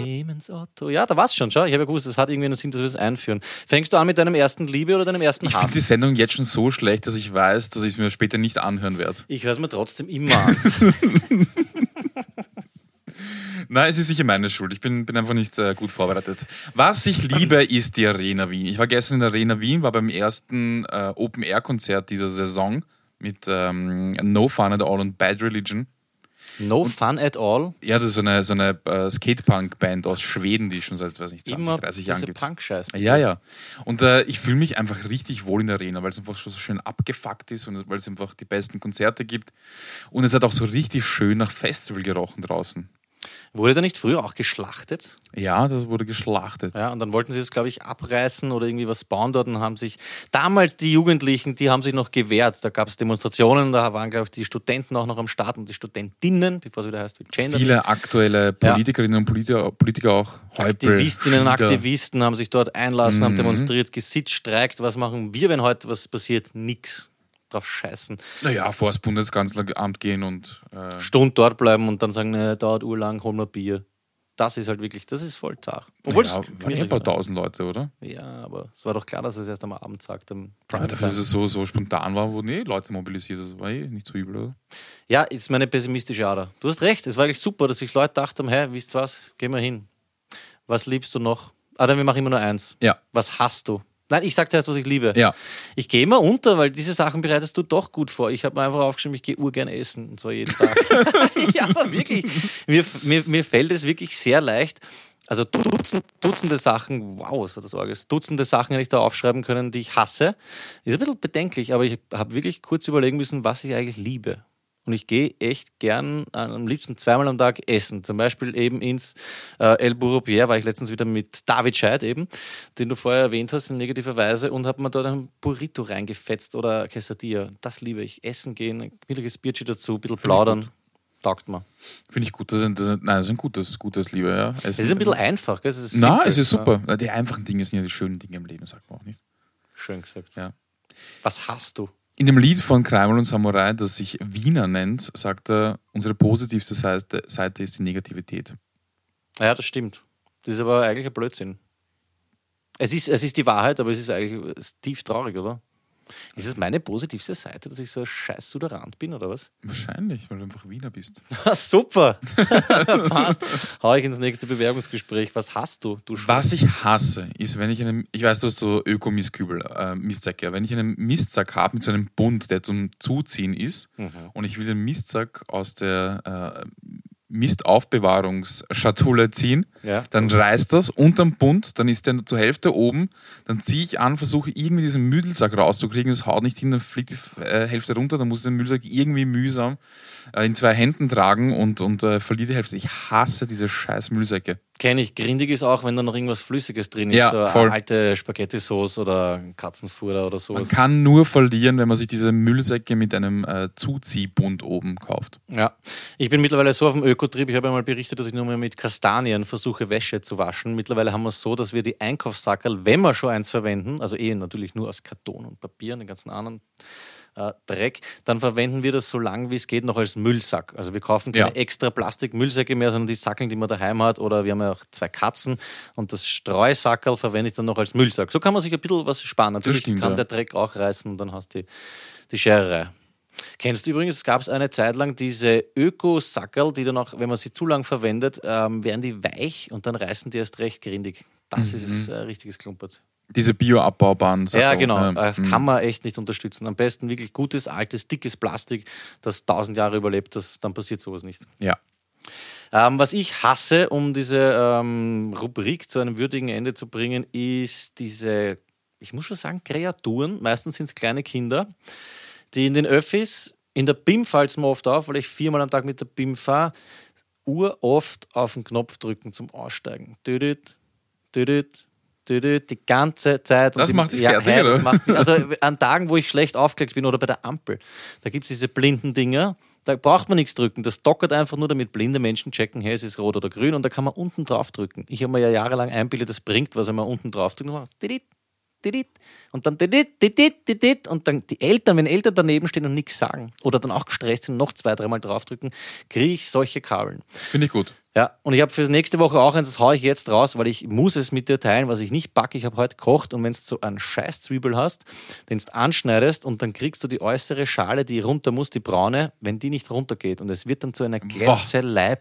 A: Clemens Otto. Ja, da war es schon, schau. Ich habe ja gewusst, das hat irgendwie einen Sinn, dass wir es einführen. Fängst du an mit deinem ersten Liebe oder deinem ersten
B: Hass? Ich finde die Sendung jetzt schon so schlecht, dass ich weiß, dass ich es mir später nicht anhören werde.
A: Ich höre es mir trotzdem immer an. *laughs* *laughs*
B: Nein, es ist sicher meine Schuld. Ich bin, bin einfach nicht äh, gut vorbereitet. Was ich liebe, ist die Arena Wien. Ich war gestern in der Arena Wien, war beim ersten äh, Open-Air-Konzert dieser Saison mit ähm, No Fun at All und Bad Religion.
A: No und, Fun at All?
B: Ja, das ist so eine, so eine uh, Skatepunk-Band aus Schweden, die schon seit, weiß nicht, 20, Immer 30 Jahren gibt.
A: Punk-Scheiß.
B: Ja, ja. Und uh, ich fühle mich einfach richtig wohl in der Arena, weil es einfach schon so schön abgefuckt ist und weil es einfach die besten Konzerte gibt. Und es hat auch so richtig schön nach Festival gerochen draußen.
A: Wurde da nicht früher auch geschlachtet?
B: Ja, das wurde geschlachtet.
A: Ja, und dann wollten sie es, glaube ich, abreißen oder irgendwie was bauen dort und haben sich, damals die Jugendlichen, die haben sich noch gewehrt. Da gab es Demonstrationen, da waren, glaube ich, die Studenten auch noch am Start und die Studentinnen, bevor es wieder heißt, wie
B: Gender. Viele aktuelle Politikerinnen ja. und Politiker, Politiker auch.
A: Aktivistinnen und Aktivisten haben sich dort einlassen, mhm. haben demonstriert, gesitzt, streikt. Was machen wir, wenn heute was passiert? Nix drauf scheißen.
B: Naja, vor das Bundeskanzleramt gehen und.
A: Äh Stund dort bleiben und dann sagen, ne, dauert urlang, holen wir Bier. Das ist halt wirklich, das ist voll zart.
B: Obwohl naja, es waren ein paar tausend Leute, oder?
A: Ja, aber es war doch klar, dass es erst am Abend sagt. Am
B: ja, dafür, dass es so, so spontan war, wurden eh Leute mobilisiert. Das war eh nicht so übel, oder?
A: Ja, ist meine pessimistische Ader. Du hast recht, es war eigentlich super, dass sich Leute dachten, hä, wisst was, geh mal hin. Was liebst du noch? Ah, dann wir machen immer nur eins.
B: Ja.
A: Was hast du? Nein, ich sage zuerst, was ich liebe.
B: Ja.
A: Ich gehe immer unter, weil diese Sachen bereitest du doch gut vor. Ich habe mir einfach aufgeschrieben, ich gehe urgern essen. Und zwar jeden Tag. *laughs* *laughs* ja, aber wirklich. Mir, mir, mir fällt es wirklich sehr leicht. Also Dutzend, Dutzende Sachen, wow, so das Orgel, Dutzende Sachen hätte ich da aufschreiben können, die ich hasse. Ist ein bisschen bedenklich, aber ich habe wirklich kurz überlegen müssen, was ich eigentlich liebe. Und ich gehe echt gern äh, am liebsten zweimal am Tag essen. Zum Beispiel eben ins äh, El Bourroupier war ich letztens wieder mit David Scheid eben, den du vorher erwähnt hast in negativer Weise und habe mir dort ein Burrito reingefetzt oder Quesadilla. Das liebe ich. Essen gehen, ein billiges Bierchen dazu, ein bisschen plaudern. Taugt mir.
B: Finde ich gut. Das ist, das ist, nein, das ist ein gutes, gutes Liebe. Ja.
A: Essen, es ist ein bisschen einfach. Gell? Es
B: ist nein, es ist super. Ja. Die einfachen Dinge sind ja die schönen Dinge im Leben, sagt man auch nicht.
A: Schön gesagt.
B: Ja.
A: Was hast du?
B: In dem Lied von Kreimal und Samurai, das sich Wiener nennt, sagt er, unsere positivste Seite, Seite ist die Negativität.
A: Ja, das stimmt. Das ist aber eigentlich ein Blödsinn. Es ist, es ist die Wahrheit, aber es ist eigentlich tief traurig, oder? Ist es meine positivste Seite, dass ich so scheiß Suderant bin oder was?
B: Wahrscheinlich, weil du einfach Wiener bist. *laughs*
A: Super! *laughs* Passt. Hau ich ins nächste Bewerbungsgespräch. Was hast du? du
B: was ich hasse, ist, wenn ich einen, ich weiß, du hast so Öko-Mistkübel, äh, Mistsack, ja. Wenn ich einen Mistsack habe mit so einem Bund, der zum Zuziehen ist, mhm. und ich will den Mistsack aus der äh, Mistaufbewahrungsschatulle ziehen,
A: Ja.
B: dann reißt das unterm Bund, dann ist der zur Hälfte oben, dann ziehe ich an, versuche irgendwie diesen Müdelsack rauszukriegen, das haut nicht hin, dann fliegt die äh, Hälfte runter, dann muss ich den Müdelsack irgendwie mühsam äh, in zwei Händen tragen und, und äh, verliere die Hälfte. Ich hasse diese scheiß Müllsäcke.
A: Kenne ich. Grindig ist auch, wenn da noch irgendwas Flüssiges drin ist.
B: Ja,
A: so
B: voll.
A: alte Spaghetti-Sauce oder Katzenfutter oder
B: Man
A: sowas.
B: kann nur verlieren, wenn man sich diese Müllsäcke mit einem äh, Zuziehbund oben kauft.
A: Ja, ich bin mittlerweile so auf dem Ökotrip. Ich habe einmal berichtet, dass ich nur mehr mit Kastanien versuche, Wäsche zu waschen. Mittlerweile haben wir es so, dass wir die Einkaufssackerl, wenn wir schon eins verwenden, also eh natürlich nur aus Karton und Papier und den ganzen anderen äh, Dreck, dann verwenden wir das so lang wie es geht noch als Müllsack. Also wir kaufen keine
B: Ja.
A: extra Plastikmüllsäcke mehr, sondern die Sackeln, die man daheim hat. Oder wir haben ja auch zwei Katzen und das Streusackerl verwende ich dann noch als Müllsack. So kann man sich ein bisschen was sparen. Natürlich
B: stimmt,
A: kann
B: ja.
A: der Dreck auch reißen und dann hast du die, die Schererei. Kennst du übrigens, es gab eine Zeit lang diese Öko-Sackerl, die dann auch, wenn man sie zu lang verwendet, ähm, werden die weich und dann reißen die erst recht grindig. Das ist es, äh, richtiges Klumpert.
B: Diese Bioabbaubaren. sagt
A: Ja, genau. Äh,
B: mm.
A: kann man echt nicht unterstützen. Am besten wirklich gutes, altes, dickes Plastik, das tausend Jahre überlebt, das, dann passiert sowas nicht.
B: Ja.
A: Ähm, was ich hasse, um diese ähm, Rubrik zu einem würdigen Ende zu bringen, ist diese, ich muss schon sagen, Kreaturen. Meistens sind es kleine Kinder, die in den Öffis, in der BIM fällt es mir oft auf, weil ich viermal am Tag mit der BIM fahre, uroft auf den Knopf drücken zum Aussteigen. Düdüt, düdüt, düdüt, die ganze Zeit.
B: Das macht dich
A: ja,
B: fertig,
A: das
B: oder?
A: macht *laughs* Also an Tagen, wo ich schlecht aufgelegt bin oder bei der Ampel, da gibt es diese blinden Dinger. Da braucht man nichts drücken. Das dockert einfach nur, damit blinde Menschen checken, hey, es ist rot oder grün und da kann man unten drauf drücken. Ich habe mir ja jahrelang einbildet, das bringt was, wenn man unten drauf drückt. Und dann und dann die Eltern, wenn Eltern daneben stehen und nichts sagen oder dann auch gestresst sind, noch zwei, dreimal draufdrücken, kriege ich solche Kabeln.
B: Finde ich gut.
A: Ja, und ich habe für nächste Woche auch eins, das haue ich jetzt raus, weil ich muss es mit dir teilen, was ich nicht backe. Ich habe heute gekocht und wenn du so einen scheiß Zwiebel hast, den du anschneidest und dann kriegst du die äußere Schale, die runter muss, die braune, wenn die nicht runtergeht und es wird dann zu einer Glänzelei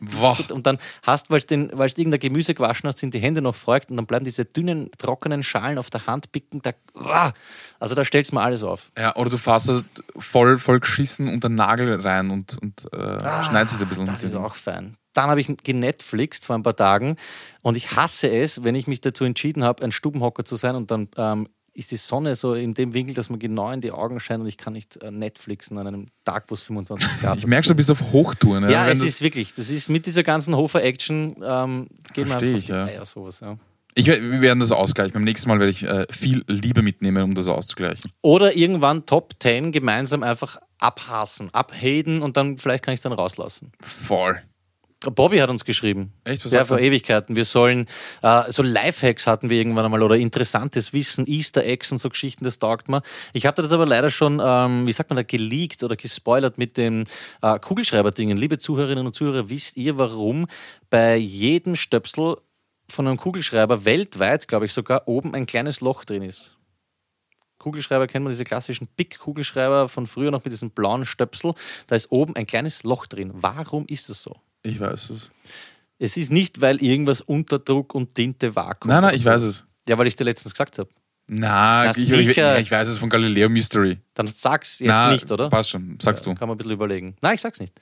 A: und dann hast, weil du irgendein Gemüse gewaschen hast, sind die Hände noch feucht und dann bleiben diese dünnen, trockenen Schalen auf der Hand picken. Da, Uah. also da stellst du mir alles auf.
B: Ja, oder du fasst da voll, voll geschissen unter den Nagel rein und, und äh, schneidest dich ein bisschen.
A: Ah, Das ist auch fein. Dann habe ich genetflixt vor ein paar Tagen und ich hasse es, wenn ich mich dazu entschieden habe, ein Stubenhocker zu sein und dann ähm, ist die Sonne so in dem Winkel, dass man genau in die Augen scheint und ich kann nicht äh, Netflixen an einem Tag, wo es 25 *laughs* Grad
B: Ich merke schon, du bist auf Hochtouren.
A: Ja,
B: Wenn
A: es ist wirklich, das ist mit dieser ganzen Hofer-Action, ähm, geht
B: Versteh
A: einfach
B: ich, ja.
A: Eier, sowas, ja.
B: ich, wir werden das ausgleichen. Beim nächsten Mal werde ich äh, viel Liebe mitnehmen, um das auszugleichen.
A: Oder irgendwann Top 10 gemeinsam einfach abhassen, abhaten und dann vielleicht kann ich es dann rauslassen.
B: Voll.
A: Bobby hat uns geschrieben.
B: Echt? Was
A: ja, vor? Ewigkeiten. Wir sollen, äh, so Lifehacks hatten wir irgendwann einmal oder interessantes Wissen, Easter Eggs und so Geschichten, das taugt mir. Ich habe das aber leider schon, ähm, wie sagt man da, geleakt oder gespoilert mit den äh, Kugelschreiber-Dingen. Liebe Zuhörerinnen und Zuhörer, wisst ihr, warum bei jedem Stöpsel von einem Kugelschreiber weltweit, glaube ich sogar, oben ein kleines Loch drin ist? Kugelschreiber kennt man, diese klassischen Big-Kugelschreiber von früher noch mit diesem blauen Stöpsel. Da ist oben ein kleines Loch drin. Warum ist das so?
B: Ich weiß es.
A: Es ist nicht, weil irgendwas unter Druck und Tinte vakuum.
B: Nein, nein, ich weiß es.
A: Ja, weil ich dir letztens gesagt habe.
B: Na, ich, ich, ich, weiß es von Galileo Mystery.
A: Dann sag's jetzt
B: Na,
A: nicht, oder?
B: Passt schon, sagst
A: Ja,
B: du.
A: Kann man ein bisschen überlegen. Nein, ich sag's nicht.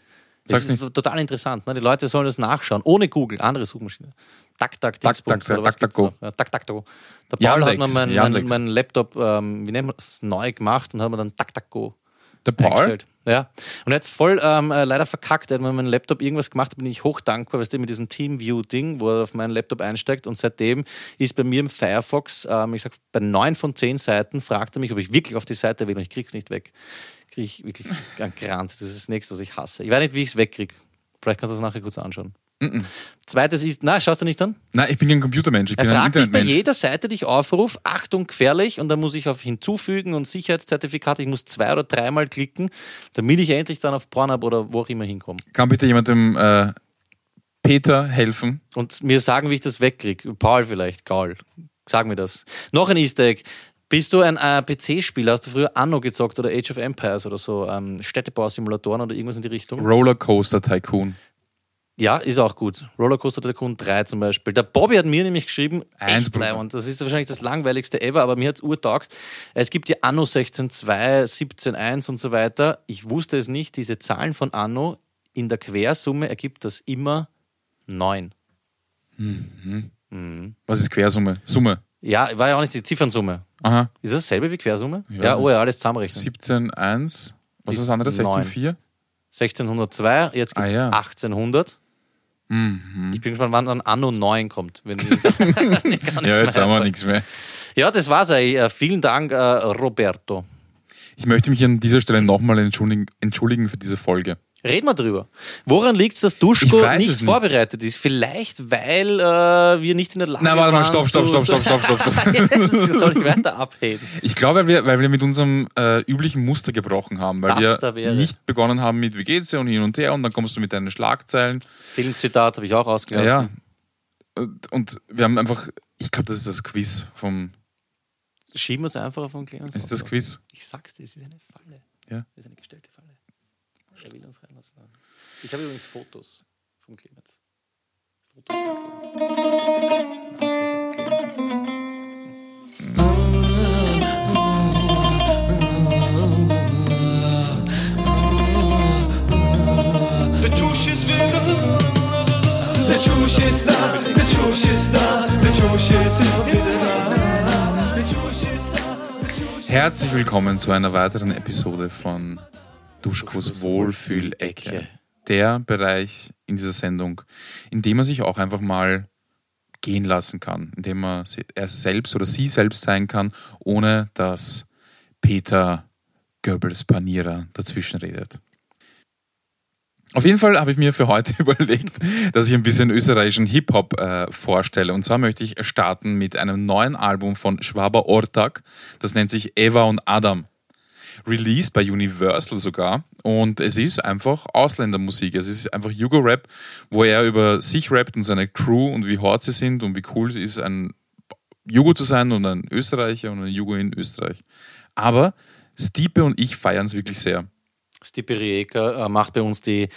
B: Sag's
A: Es ist total interessant. Ne? Die Leute sollen das nachschauen. Ohne Google, andere Suchmaschine. Tak, tak,
B: Tak, tak, tak, tak,
A: noch? Ja, tak, tak, go. Der Paul hat
B: Yandex,
A: mir meinen mein, mein Laptop, ähm, wie nennt man das, neu gemacht und hat mir dann tak, tak, go
B: Der Paul?
A: Ja. Und jetzt voll ähm, äh, leider verkackt. Er hat mir meinen Laptop irgendwas gemacht, bin ich hoch dankbar, weißt du, mit diesem Teamview-Ding, wo er auf meinen Laptop einsteigt. Und seitdem ist bei mir im Firefox, ähm, ich sag, bei neun von zehn Seiten fragt er mich, ob ich wirklich auf die Seite will und ich krieg's nicht weg. Kriege ich wirklich einen Kranz. Das ist das nächste, was ich hasse. Ich weiß nicht, wie ich es wegkriege. Vielleicht kannst du das nachher kurz anschauen. Zweites ist, na, schaust du nicht an?
B: Nein, ich bin kein Computermensch, ich
A: Er
B: bin ein
A: fragt mich bei
B: Internetmensch.
A: jeder Seite, die ich aufrufe, Achtung, gefährlich, und dann muss ich auf Hinzufügen und Sicherheitszertifikat, ich muss zwei oder dreimal klicken, damit ich endlich dann auf Pornhub oder wo auch immer hinkomme.
B: Kann bitte jemandem äh, Peter helfen?
A: Und mir sagen, wie ich das wegkriege. Paul vielleicht, Gaul. Sag mir das. Noch ein Easter Egg. Bist du ein äh, PC-Spieler? Hast du früher Anno gezockt oder Age of Empires oder so? Ähm, Städtebausimulatoren oder irgendwas in die Richtung?
B: Rollercoaster Tycoon.
A: Ja, ist auch gut. Rollercoaster Tycoon 3 zum Beispiel. Der Bobby hat mir nämlich geschrieben,
B: Eins,
A: und das ist wahrscheinlich das langweiligste ever, aber mir hat es urtaugt. Es gibt ja Anno 16.2, 17.1 und so weiter. Ich wusste es nicht, diese Zahlen von Anno in der Quersumme ergibt das immer 9.
B: Was ist Quersumme? Summe.
A: Ja, war ja auch nicht die Ziffernsumme.
B: Aha.
A: Ist das dasselbe wie Quersumme? Ja, oh ja, alles zusammenrechnen.
B: 17,1. Was ist das andere?
A: neun.
B: 16,4?
A: 1602, jetzt gibt es
B: Ah, ja.
A: 1800.
B: Mhm.
A: Ich bin gespannt, wann dann Anno 9 kommt. Wenn *laughs* *laughs*
B: Ja, jetzt haben wir nichts mehr.
A: Ja, das war's eigentlich. Äh, Vielen Dank, äh, Roberto.
B: Ich möchte mich an dieser Stelle nochmal entschuldigen, entschuldigen für diese Folge.
A: Reden wir drüber. Woran liegt es, dass Duschko nicht vorbereitet ist? Vielleicht, weil äh, wir nicht in der Lage
B: Na, warte mal, stopp, stopp, stopp, stopp, stopp, stopp, stopp.
A: das soll ich weiter abheben.
B: Ich glaube, weil wir, weil wir mit unserem äh, üblichen Muster gebrochen haben, weil
A: Das da
B: wir nicht begonnen haben mit wie geht's dir und hin und her und dann kommst du mit deinen Schlagzeilen.
A: Filmzitat habe ich auch ausgelassen.
B: ja. Und, und wir haben einfach, ich glaube, das ist das Quiz vom,
A: Schieben wir es einfach auf den kleinen
B: ist das. Quiz?
A: Ich sag's dir, es ist eine Falle.
B: Ja.
A: Es ist eine gestellte Falle. Er will uns. Ich habe übrigens Fotos vom Clemens. Fotos
F: the truth
B: Herzlich willkommen zu einer weiteren Episode von Duschkos Wohlfühlecke. Der Bereich in dieser Sendung, in dem man sich auch einfach mal gehen lassen kann, in dem man er selbst oder sie selbst sein kann, ohne dass Peter Goebbels Panierer dazwischen redet. Auf jeden Fall habe ich mir für heute *laughs* überlegt, dass ich ein bisschen österreichischen Hip-Hop äh, vorstelle. Und zwar möchte ich starten mit einem neuen Album von Schwaber Ortak. Das nennt sich Eva und Adam. Released bei Universal sogar. Und es ist einfach Ausländermusik. Es ist einfach Jugo-Rap, wo er über sich rappt und seine Crew und wie hart sie sind und wie cool es ist, ein Jugo zu sein und ein Österreicher und ein Jugo in Österreich. Aber Stipe und ich feiern es wirklich sehr.
A: Stipe Rijeka äh, macht bei uns die,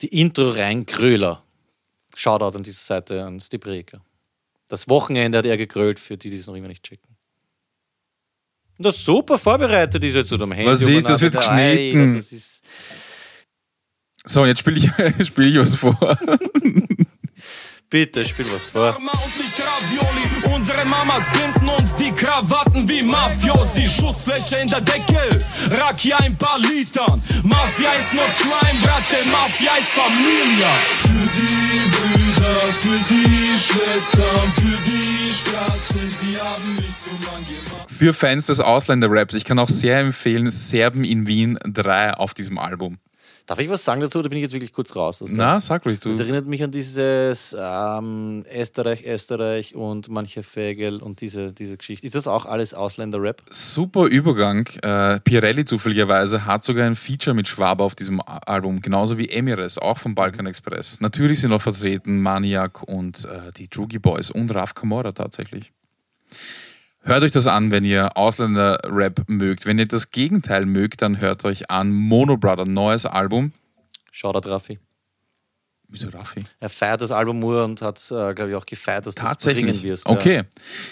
A: die Intro rein Kröler. Shoutout an diese Seite an Stipe Rijeka. Das Wochenende hat er gegrölt, für die, die es noch immer nicht checken. Na super vorbereitet ist er zu dem Handy.
B: Was ist, das wird
A: er- Ei,
B: geschnitten.
A: Das ist,
B: So, jetzt spiele ich, *laughs* spiel ich was vor.
A: bitte, spiel was vor.
G: Pharma und nicht Ravioli. Unsere Mamas binden uns die Krawatten wie Mafiosi. Schusslöcher in der Decke, Rakia ein paar Litern. Mafia ist not crime, Bratte, Mafia ist Familie. Für die Brüder, für die Schwestern, für die Straßen, sie haben mich zu lang gemacht.
B: Für Fans des Ausländer-Raps, ich kann auch sehr empfehlen, Serben in Wien 3 auf diesem Album.
A: Darf ich was sagen dazu? Da bin ich jetzt wirklich kurz raus.
B: Na, sag ruhig,
A: Das
B: du.
A: erinnert mich an dieses ähm, Österreich, Österreich und manche Fägel und diese, diese Geschichte. Ist das auch alles Ausländer-Rap?
B: Super Übergang. Äh, Pirelli zufälligerweise hat sogar ein Feature mit Schwaber auf diesem Album, genauso wie Emires, auch vom Balkan Express. Natürlich sind noch vertreten Maniac und äh, die Drugi Boys und Raf Kamora tatsächlich. Hört euch das an, wenn ihr Ausländer-Rap mögt. Wenn ihr das Gegenteil mögt, dann hört euch an Mono Brother, neues Album.
A: Shoutout Raffi.
B: Wieso Raffi?
A: Er feiert das Album nur und hat, äh, glaube ich, auch gefeiert, dass du es bringen
B: Tatsächlich.
A: wirst.
B: okay.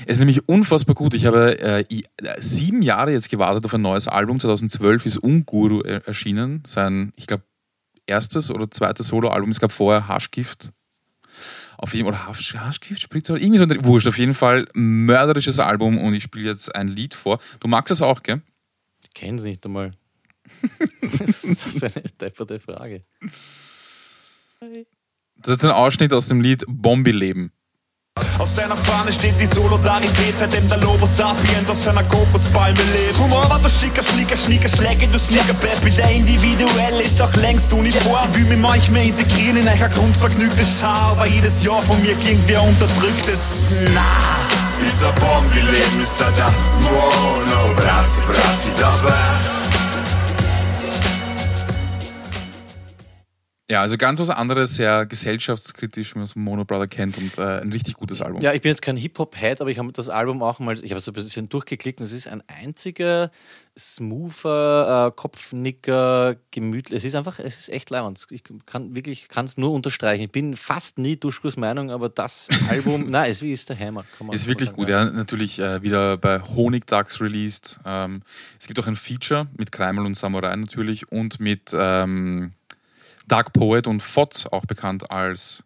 B: Es ist nämlich unfassbar gut. Ich habe äh, äh, sieben Jahre jetzt gewartet auf ein neues Album. 2012 ist Unguru erschienen. Sein, ich glaube, erstes oder zweites Soloalbum. Es gab vorher Haschgift. Auf jeden oder Hasch, Haschgift, Spritzer, irgendwie so ein Wurscht. Auf jeden Fall mörderisches Album und ich spiele jetzt ein Lied vor. Du magst das auch, gell?
A: Ich kenne es nicht einmal. *laughs* *laughs* Ist das für eine depperte Frage?
B: Das ist ein Ausschnitt aus dem Lied Bombi-Leben.
H: Auf seiner Fahne steht die Solidarität, seitdem der Lobo Sapient auf seiner Kokospalme lebt. Humor war das schicker, sneaker, sneaker, Schläge, du sneaker, Baby, der individuell ist doch längst uniform. Will mich manchmal integrieren in euer grundvergnügtes Schau, aber jedes Jahr von mir klingt wie ein unterdrücktes Na. Ist ein Bombenleben, ist er da, Mono, Brazi, Brazi, dabei.
B: Ja, also ganz was anderes, sehr gesellschaftskritisch, wie man es Mono Brother kennt und äh, ein richtig gutes Album.
A: Ja, ich bin jetzt kein Hip-Hop-Head, aber ich habe das Album auch mal, ich habe so ein bisschen durchgeklickt und es ist ein einziger smoother, äh, Kopfnicker, gemütlich. Es ist einfach, es ist echt leibend. Ich kann wirklich, kann es nur unterstreichen. Ich bin fast nie Duschkos Meinung, aber das *laughs* Album, nein, es ist der Hammer.
B: Ist wirklich
A: man
B: gut,
A: sagen.
B: ja. Natürlich äh, wieder bei Honigdachs released. Ähm, es gibt auch ein Feature mit Kreimel und Samurai natürlich und mit ähm, Dark Poet und Fotz, auch bekannt als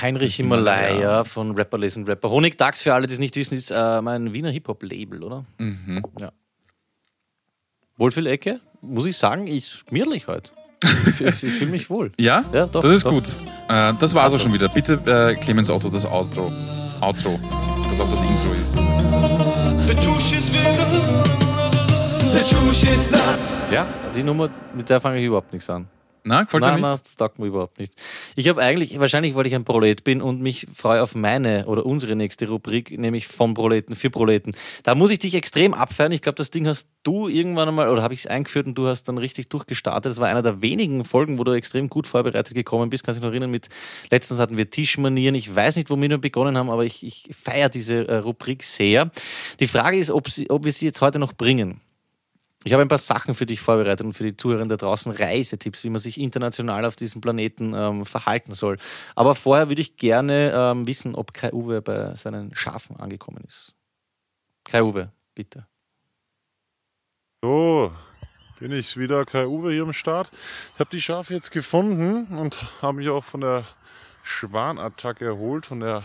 A: Heinrich Himalaya von Rapper Lesen Rapper. Honig Dax, für alle, die es nicht wissen, ist äh, mein Wiener Hip-Hop-Label, oder?
B: Mhm.
A: Ja. Wohlfühlecke, muss ich sagen, ist gemütlich heute. ich ich fühle mich wohl. *laughs*
B: Ja?
A: Ja, doch,
B: Das ist
A: doch.
B: gut. Äh, das war's auch schon wieder. Bitte, äh, Clemens Otto, das Outro. Outro. Das auch das Intro ist.
A: Ja, die Nummer, mit der fange ich überhaupt nichts an.
B: Na, gefällt dir
A: Nein,
B: nicht?
A: nein, das taugt mir überhaupt nicht. Ich habe eigentlich, wahrscheinlich, weil ich ein Prolet bin und mich freue auf meine oder unsere nächste Rubrik, nämlich vom Proleten für Proleten. Da muss ich dich extrem abfeiern. Ich glaube, das Ding hast du irgendwann einmal, oder habe ich es eingeführt und du hast dann richtig durchgestartet. Das war einer der wenigen Folgen, wo du extrem gut vorbereitet gekommen bist. Kannst du dich noch erinnern, mit letztens hatten wir Tischmanieren. Ich weiß nicht, womit wir begonnen haben, aber ich, ich feiere diese äh, Rubrik sehr. Die Frage ist, ob, sie, ob wir sie jetzt heute noch bringen. Ich habe ein paar Sachen für dich vorbereitet und für die Zuhörer da draußen, Reisetipps, wie man sich international auf diesem Planeten ähm, verhalten soll. Aber vorher würde ich gerne ähm, wissen, ob Kai Uwe bei seinen Schafen angekommen ist. Kai Uwe, bitte.
D: So, bin ich wieder, Kai Uwe hier am Start. Ich habe die Schafe jetzt gefunden und habe mich auch von der Schwanattacke erholt, von der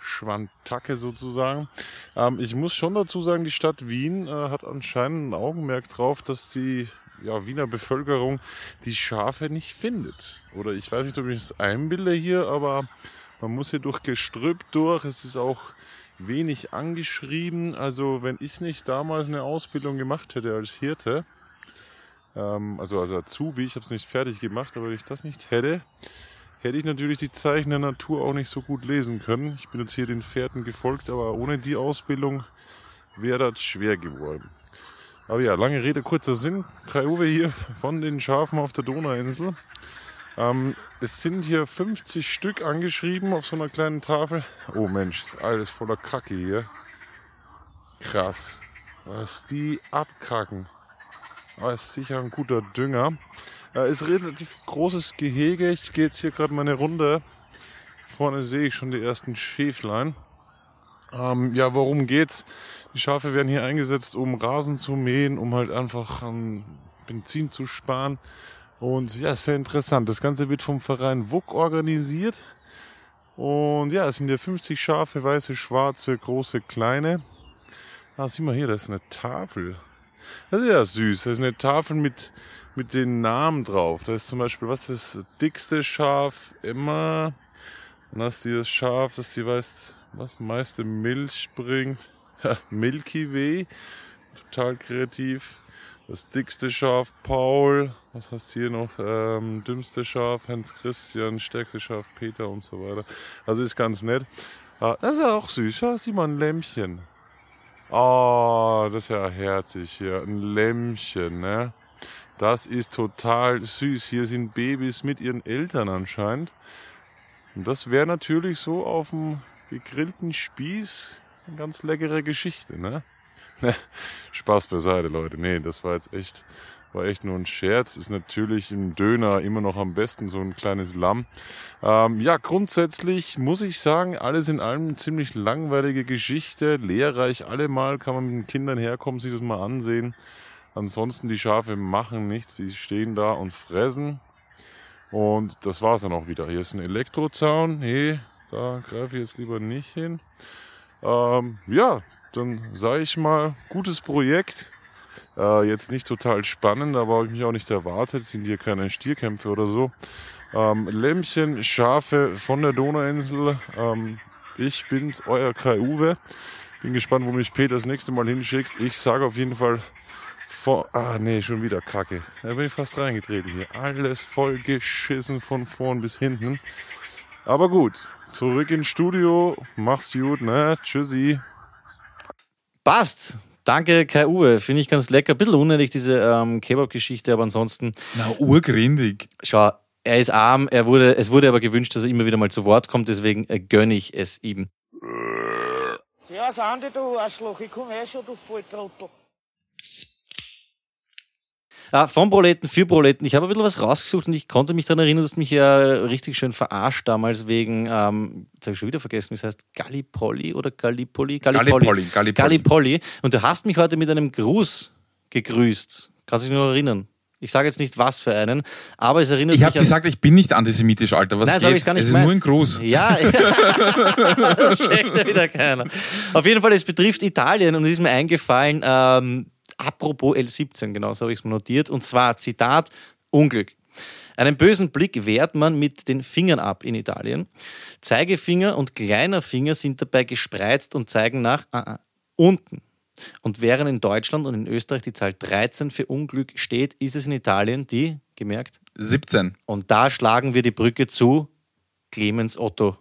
D: Schwantacke sozusagen. Ähm, ich muss schon dazu sagen, die Stadt Wien äh, hat anscheinend ein Augenmerk drauf, dass die ja, Wiener Bevölkerung die Schafe nicht findet. Oder ich weiß nicht, ob ich es einbilde hier, aber man muss hier durch Gestrüpp durch. Es ist auch wenig angeschrieben. Also wenn ich nicht damals eine Ausbildung gemacht hätte als Hirte, ähm, also als Azubi, ich habe es nicht fertig gemacht, aber wenn ich das nicht hätte, hätte ich natürlich die Zeichen der Natur auch nicht so gut lesen können. Ich bin jetzt hier den Pferden gefolgt, aber ohne die Ausbildung wäre das schwer geworden. Aber ja, lange Rede, kurzer Sinn. Kai Uwe hier von den Schafen auf der Donauinsel. Ähm, es sind hier 50 Stück angeschrieben auf so einer kleinen Tafel. Oh Mensch, ist alles voller Kacke hier. Krass. Was die abkacken. Aber ist sicher ein guter Dünger. Äh, ist relativ großes Gehege. Ich gehe jetzt hier gerade meine Runde. Vorne sehe ich schon die ersten Schäflein. Ähm, ja, worum geht's? Die Schafe werden hier eingesetzt, um Rasen zu mähen, um halt einfach an Benzin zu sparen. Und ja, sehr interessant. Das Ganze wird vom Verein WUK organisiert. Und ja, es sind ja 50 Schafe, weiße, schwarze, große, kleine. Ah, sieh mal hier, da ist eine Tafel. Das ist ja süß. Da ist eine Tafel mit, mit den Namen drauf. Da ist zum Beispiel, was ist das dickste Schaf immer? Dann hast du das Schaf, das die weiß, was meiste Milch bringt. *laughs* Ja, Milky Way. Total kreativ. Das dickste Schaf Paul. Was hast du hier noch? Ähm, dümmste Schaf Hans Christian. Stärkste Schaf Peter und so weiter. Also ist ganz nett. Ah, das ist ja auch süß. Schau, sieh mal ein Lämmchen. Oh, das ist ja herzig hier. Ein Lämmchen, ne? Das ist total süß. Hier sind Babys mit ihren Eltern anscheinend. Und das wäre natürlich so auf dem gegrillten Spieß eine ganz leckere Geschichte, ne? *laughs* Spaß beiseite, Leute. Nee, das war jetzt echt, war echt nur ein Scherz. Ist natürlich im Döner immer noch am besten, so ein kleines Lamm. Ähm, ja, grundsätzlich muss ich sagen, alles in allem ziemlich langweilige Geschichte, lehrreich allemal, kann man mit den Kindern herkommen, sich das mal ansehen. Ansonsten, die Schafe machen nichts, die stehen da und fressen. Und das war's dann auch wieder. Hier ist ein Elektrozaun. Hey, da greife ich jetzt lieber nicht hin. Ähm, ja, dann sage ich mal, gutes Projekt. Äh, jetzt nicht total spannend, aber habe ich mich auch nicht erwartet. Sind hier keine Stierkämpfe oder so. Ähm, Lämmchen, Schafe von der Donauinsel. Ähm, ich bin's, euer Kai Uwe. Bin gespannt, wo mich Peter das nächste Mal hinschickt. Ich sage auf jeden Fall vor. Ah, nee, schon wieder Kacke. Da bin ich fast reingetreten hier. Alles voll geschissen von vorn bis hinten. Aber gut, zurück ins Studio. Mach's gut, ne? Tschüssi.
A: Passt. Danke, Kai Uwe. Finde ich ganz lecker. Ein bisschen unnötig, diese ähm, Kebab-Geschichte, aber ansonsten.
B: Na, urgrindig.
A: Schau, er ist arm, er wurde, es wurde aber gewünscht, dass er immer wieder mal zu Wort kommt, deswegen äh, gönne ich es ihm.
I: Ja, Sandy, du Arschloch, ich komme eh schon, du Volltrottel.
A: Ah, vom Proleten für Proleten. Ich habe ein bisschen was rausgesucht und ich konnte mich daran erinnern, dass mich ja richtig schön verarscht damals wegen, ähm, jetzt habe ich schon wieder vergessen, wie es heißt, Gallipoli oder Gallipoli?
B: Gallipoli, Gallipoli.
A: Gallipoli. Und du hast mich heute mit einem Gruß gegrüßt. Kannst du dich noch erinnern? Ich sage jetzt nicht, was für einen, aber es erinnert
B: Ich
A: mich
B: habe gesagt, ich bin nicht antisemitisch, Alter. Was
A: Nein,
B: geht?
A: ich's gar nicht
B: es ist
A: gemeint.
B: nur ein Gruß.
A: Ja, *laughs* das checkt ja wieder keiner. Auf jeden Fall, es betrifft Italien und es ist mir eingefallen, ähm, apropos L17, genau so habe ich es notiert, und zwar, Zitat, Unglück. Einen bösen Blick wehrt man mit den Fingern ab in Italien. Zeigefinger und kleiner Finger sind dabei gespreizt und zeigen nach ah, ah, unten. Und während in Deutschland und in Österreich die Zahl 13 für Unglück steht, ist es in Italien die, gemerkt,
B: 17.
A: und da schlagen wir die Brücke zu Clemens Otto,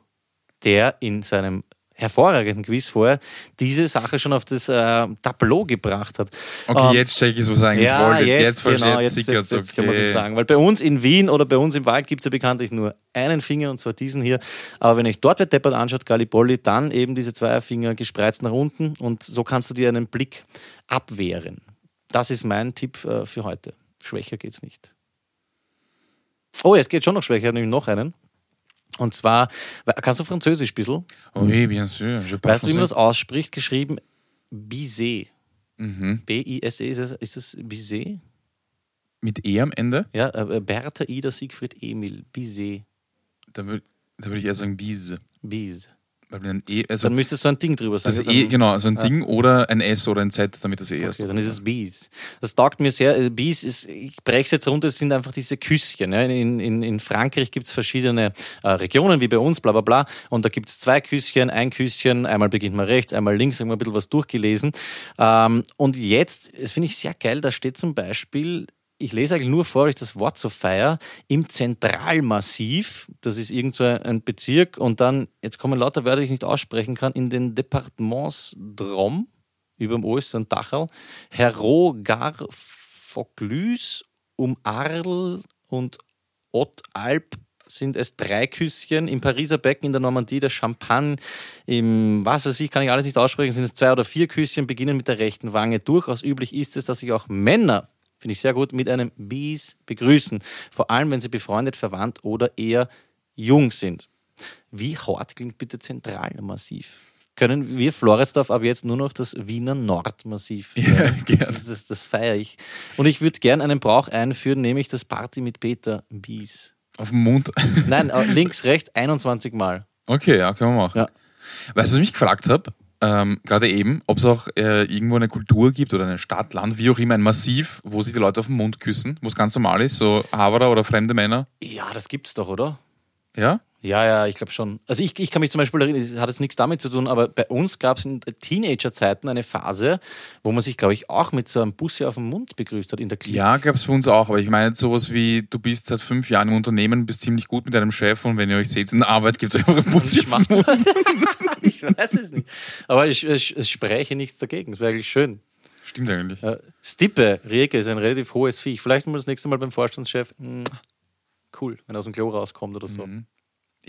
A: der in seinem hervorragenden Quiz vorher diese Sache schon auf das äh, Tableau gebracht hat.
B: Okay,
A: Ähm,
B: jetzt check ich was ihr eigentlich
A: ja,
B: wolltet.
A: jetzt,
B: Jetzt, verstehe
A: genau,
B: ich,
A: jetzt,
B: sickert
A: jetzt, jetzt kann man
B: okay.
A: so sagen. Weil bei uns in Wien oder bei uns im Wald gibt es ja bekanntlich nur einen Finger und zwar diesen hier. Aber wenn euch dort wer deppert anschaut, Gallipoli, dann eben diese zwei Finger gespreizt nach unten und so kannst du dir einen Blick abwehren. Das ist mein Tipp äh, für heute. Schwächer geht's nicht. Oh, es geht schon noch schwächer, nämlich noch einen. Und zwar, kannst du Französisch ein bisschen?
B: Oui, bien sûr. Je parle
A: Weißt du, wie man das ausspricht? Geschrieben Bizet.
B: Mhm.
A: B-I-S-E, ist es, ist es Bizet?
B: Mit E am Ende?
A: Ja, äh, Bertha, Ida, Siegfried, Emil, Bizet,
B: Da würde da würd ich eher sagen Biese.
A: Bis.
B: Weil ein E, also
A: Dann müsstest du ein Ding drüber sagen.
B: das
A: also
B: E, genau, so ein
A: Ja.
B: Ding oder ein S oder ein Z, damit das E ist.
A: Okay, dann ist es Bies. Das taugt mir sehr. Äh, Bies ist, ich breche es jetzt runter, es sind einfach diese Küsschen. Ja. In, in, in Frankreich gibt es verschiedene äh, Regionen, wie bei uns, bla bla bla. Und da gibt es zwei Küsschen, ein Küsschen, einmal beginnt man rechts, einmal links, haben wir ein bisschen was durchgelesen. Ähm, und jetzt, das finde ich sehr geil, da steht zum Beispiel, ich lese eigentlich nur vor, ich das Wort so feier, im Zentralmassiv, das ist irgend so ein Bezirk, und dann, jetzt kommen lauter Wörter, die ich nicht aussprechen kann, in den Departements Drôme, über dem und Dachau, Herogar Vaucluse, um Arles und Haute-Alp sind es drei Küsschen. Im Pariser Becken, in der Normandie, der Champagne, im was weiß ich, kann ich alles nicht aussprechen, sind es zwei oder vier Küsschen, beginnen mit der rechten Wange. Durchaus üblich ist es, dass sich auch Männer, finde ich sehr gut, mit einem Bis begrüßen. Vor allem, wenn sie befreundet, verwandt oder eher jung sind. Wie hart klingt bitte Zentralmassiv? Können wir Floridsdorf ab jetzt nur noch das Wiener Nordmassiv?
B: Ja, *laughs* gern.
A: Das, das, das feiere ich. Und ich würde gerne einen Brauch einführen, nämlich das Party mit Peter Bies.
B: Auf dem Mund.
A: Nein, äh, links, rechts, 21 Mal.
B: Okay, ja, können wir machen.
A: Ja.
B: Weißt du, was ich mich gefragt habe? Ähm, gerade eben, ob es auch äh, irgendwo eine Kultur gibt oder eine Stadt, Land, wie auch immer, ein Massiv, wo sich die Leute auf den Mund küssen, wo es ganz normal ist, so Haverer oder fremde Männer.
A: Ja, das gibt's doch, oder?
B: Ja?
A: Ja, ja, ich glaube schon. Also ich, ich kann mich zum Beispiel erinnern, es hat jetzt nichts damit zu tun, aber bei uns gab es in Teenagerzeiten eine Phase, wo man sich, glaube ich, auch mit so einem Bussi auf den Mund begrüßt hat in der Klinik.
B: Ja, gab es bei uns auch, aber ich meine jetzt sowas wie, du bist seit fünf Jahren im Unternehmen, bist ziemlich gut mit deinem Chef und wenn ihr euch seht in der Arbeit, gibt es einfach einen Bus.
A: Ich mach's. *laughs* ich weiß es nicht. Aber ich, ich, ich spreche nichts dagegen. Das wäre eigentlich schön.
B: Stimmt eigentlich.
A: Äh, Stippe, Rieke ist ein relativ hohes Viech. Vielleicht mal das nächste Mal beim Vorstandschef. mm, Cool, wenn er aus dem Klo rauskommt oder so.
B: Mhm.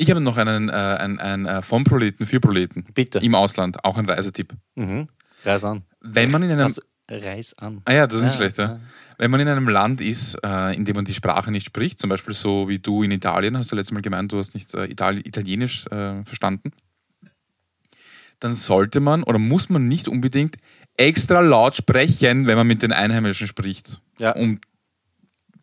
B: Ich habe noch einen, äh, einen, einen äh, vom Proleten für Proleten.
A: Bitte.
B: Im Ausland, auch ein Reisetipp.
A: Mhm. Reis an.
B: Wenn man in einem.
A: Also, Reis an.
B: Ah ja, das ist nicht
A: Ja,
B: schlecht, ja. Wenn man in einem Land ist, äh, in dem man die Sprache nicht spricht, zum Beispiel so wie du in Italien, hast du letztes Mal gemeint, du hast nicht äh, Itali Italienisch äh, verstanden, dann sollte man oder muss man nicht unbedingt extra laut sprechen, wenn man mit den Einheimischen spricht, um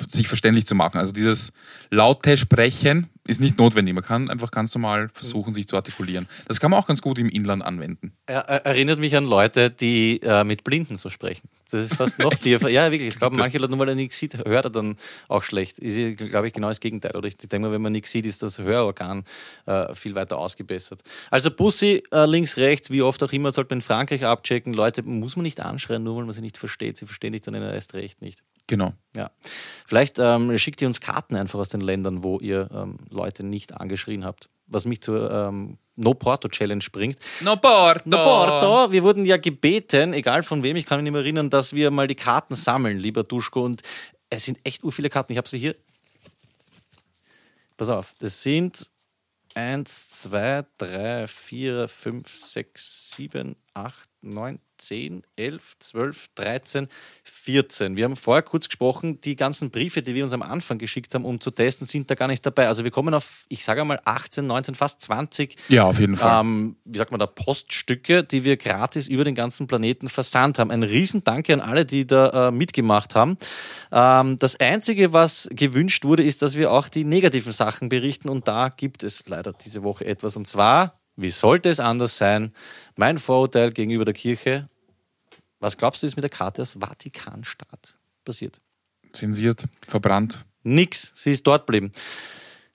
B: sich verständlich zu machen. Also dieses laute Sprechen ist nicht notwendig. Man kann einfach ganz normal versuchen, sich zu artikulieren. Das kann man auch ganz gut im Inland anwenden.
A: Er, er erinnert mich an Leute, die äh, mit Blinden so sprechen. Das ist fast noch *laughs* tiefer. Ja, wirklich. Ich glaube, manche Leute, nur weil er nichts sieht, hört er dann auch schlecht. Ist, glaube ich, genau das Gegenteil. Oder ich denke mal, wenn man nichts sieht, ist das Hörorgan äh, viel weiter ausgebessert. Also Bussi äh, links, rechts, wie oft auch immer, sollte man in Frankreich abchecken. Leute muss man nicht anschreien, nur weil man sie nicht versteht. Sie verstehen dich dann erst recht nicht.
B: Genau.
A: Ja. Vielleicht ähm, schickt ihr uns Karten einfach aus den Ländern, wo ihr ähm, Leute nicht angeschrien habt. Was mich zur ähm, No Porto Challenge bringt.
B: No Porto!
A: No Porto, wir wurden ja gebeten, egal von wem, ich kann mich nicht mehr erinnern, dass wir mal die Karten sammeln, lieber Duschko. Und es sind echt ur viele Karten. Ich habe sie hier. Pass auf, das sind 1, 2, 3, 4, 5, 6, 7, 8, 9, 10, 11, 12, 13, 14. Wir haben vorher kurz gesprochen, die ganzen Briefe, die wir uns am Anfang geschickt haben, um zu testen, sind da gar nicht dabei. Also wir kommen auf, ich sage mal, 18, 19, fast 20.
B: Ja, auf jeden Fall.
A: Ähm, wie sagt man da, Poststücke, die wir gratis über den ganzen Planeten versandt haben. Ein Riesendanke an alle, die da äh, mitgemacht haben. Ähm, das Einzige, was gewünscht wurde, ist, dass wir auch die negativen Sachen berichten und da gibt es leider diese Woche etwas und zwar wie sollte es anders sein? Mein Vorurteil gegenüber der Kirche. Was glaubst du, ist mit der Karte aus Vatikanstaat passiert?
B: Zensiert, verbrannt.
A: Nix, sie ist dort geblieben.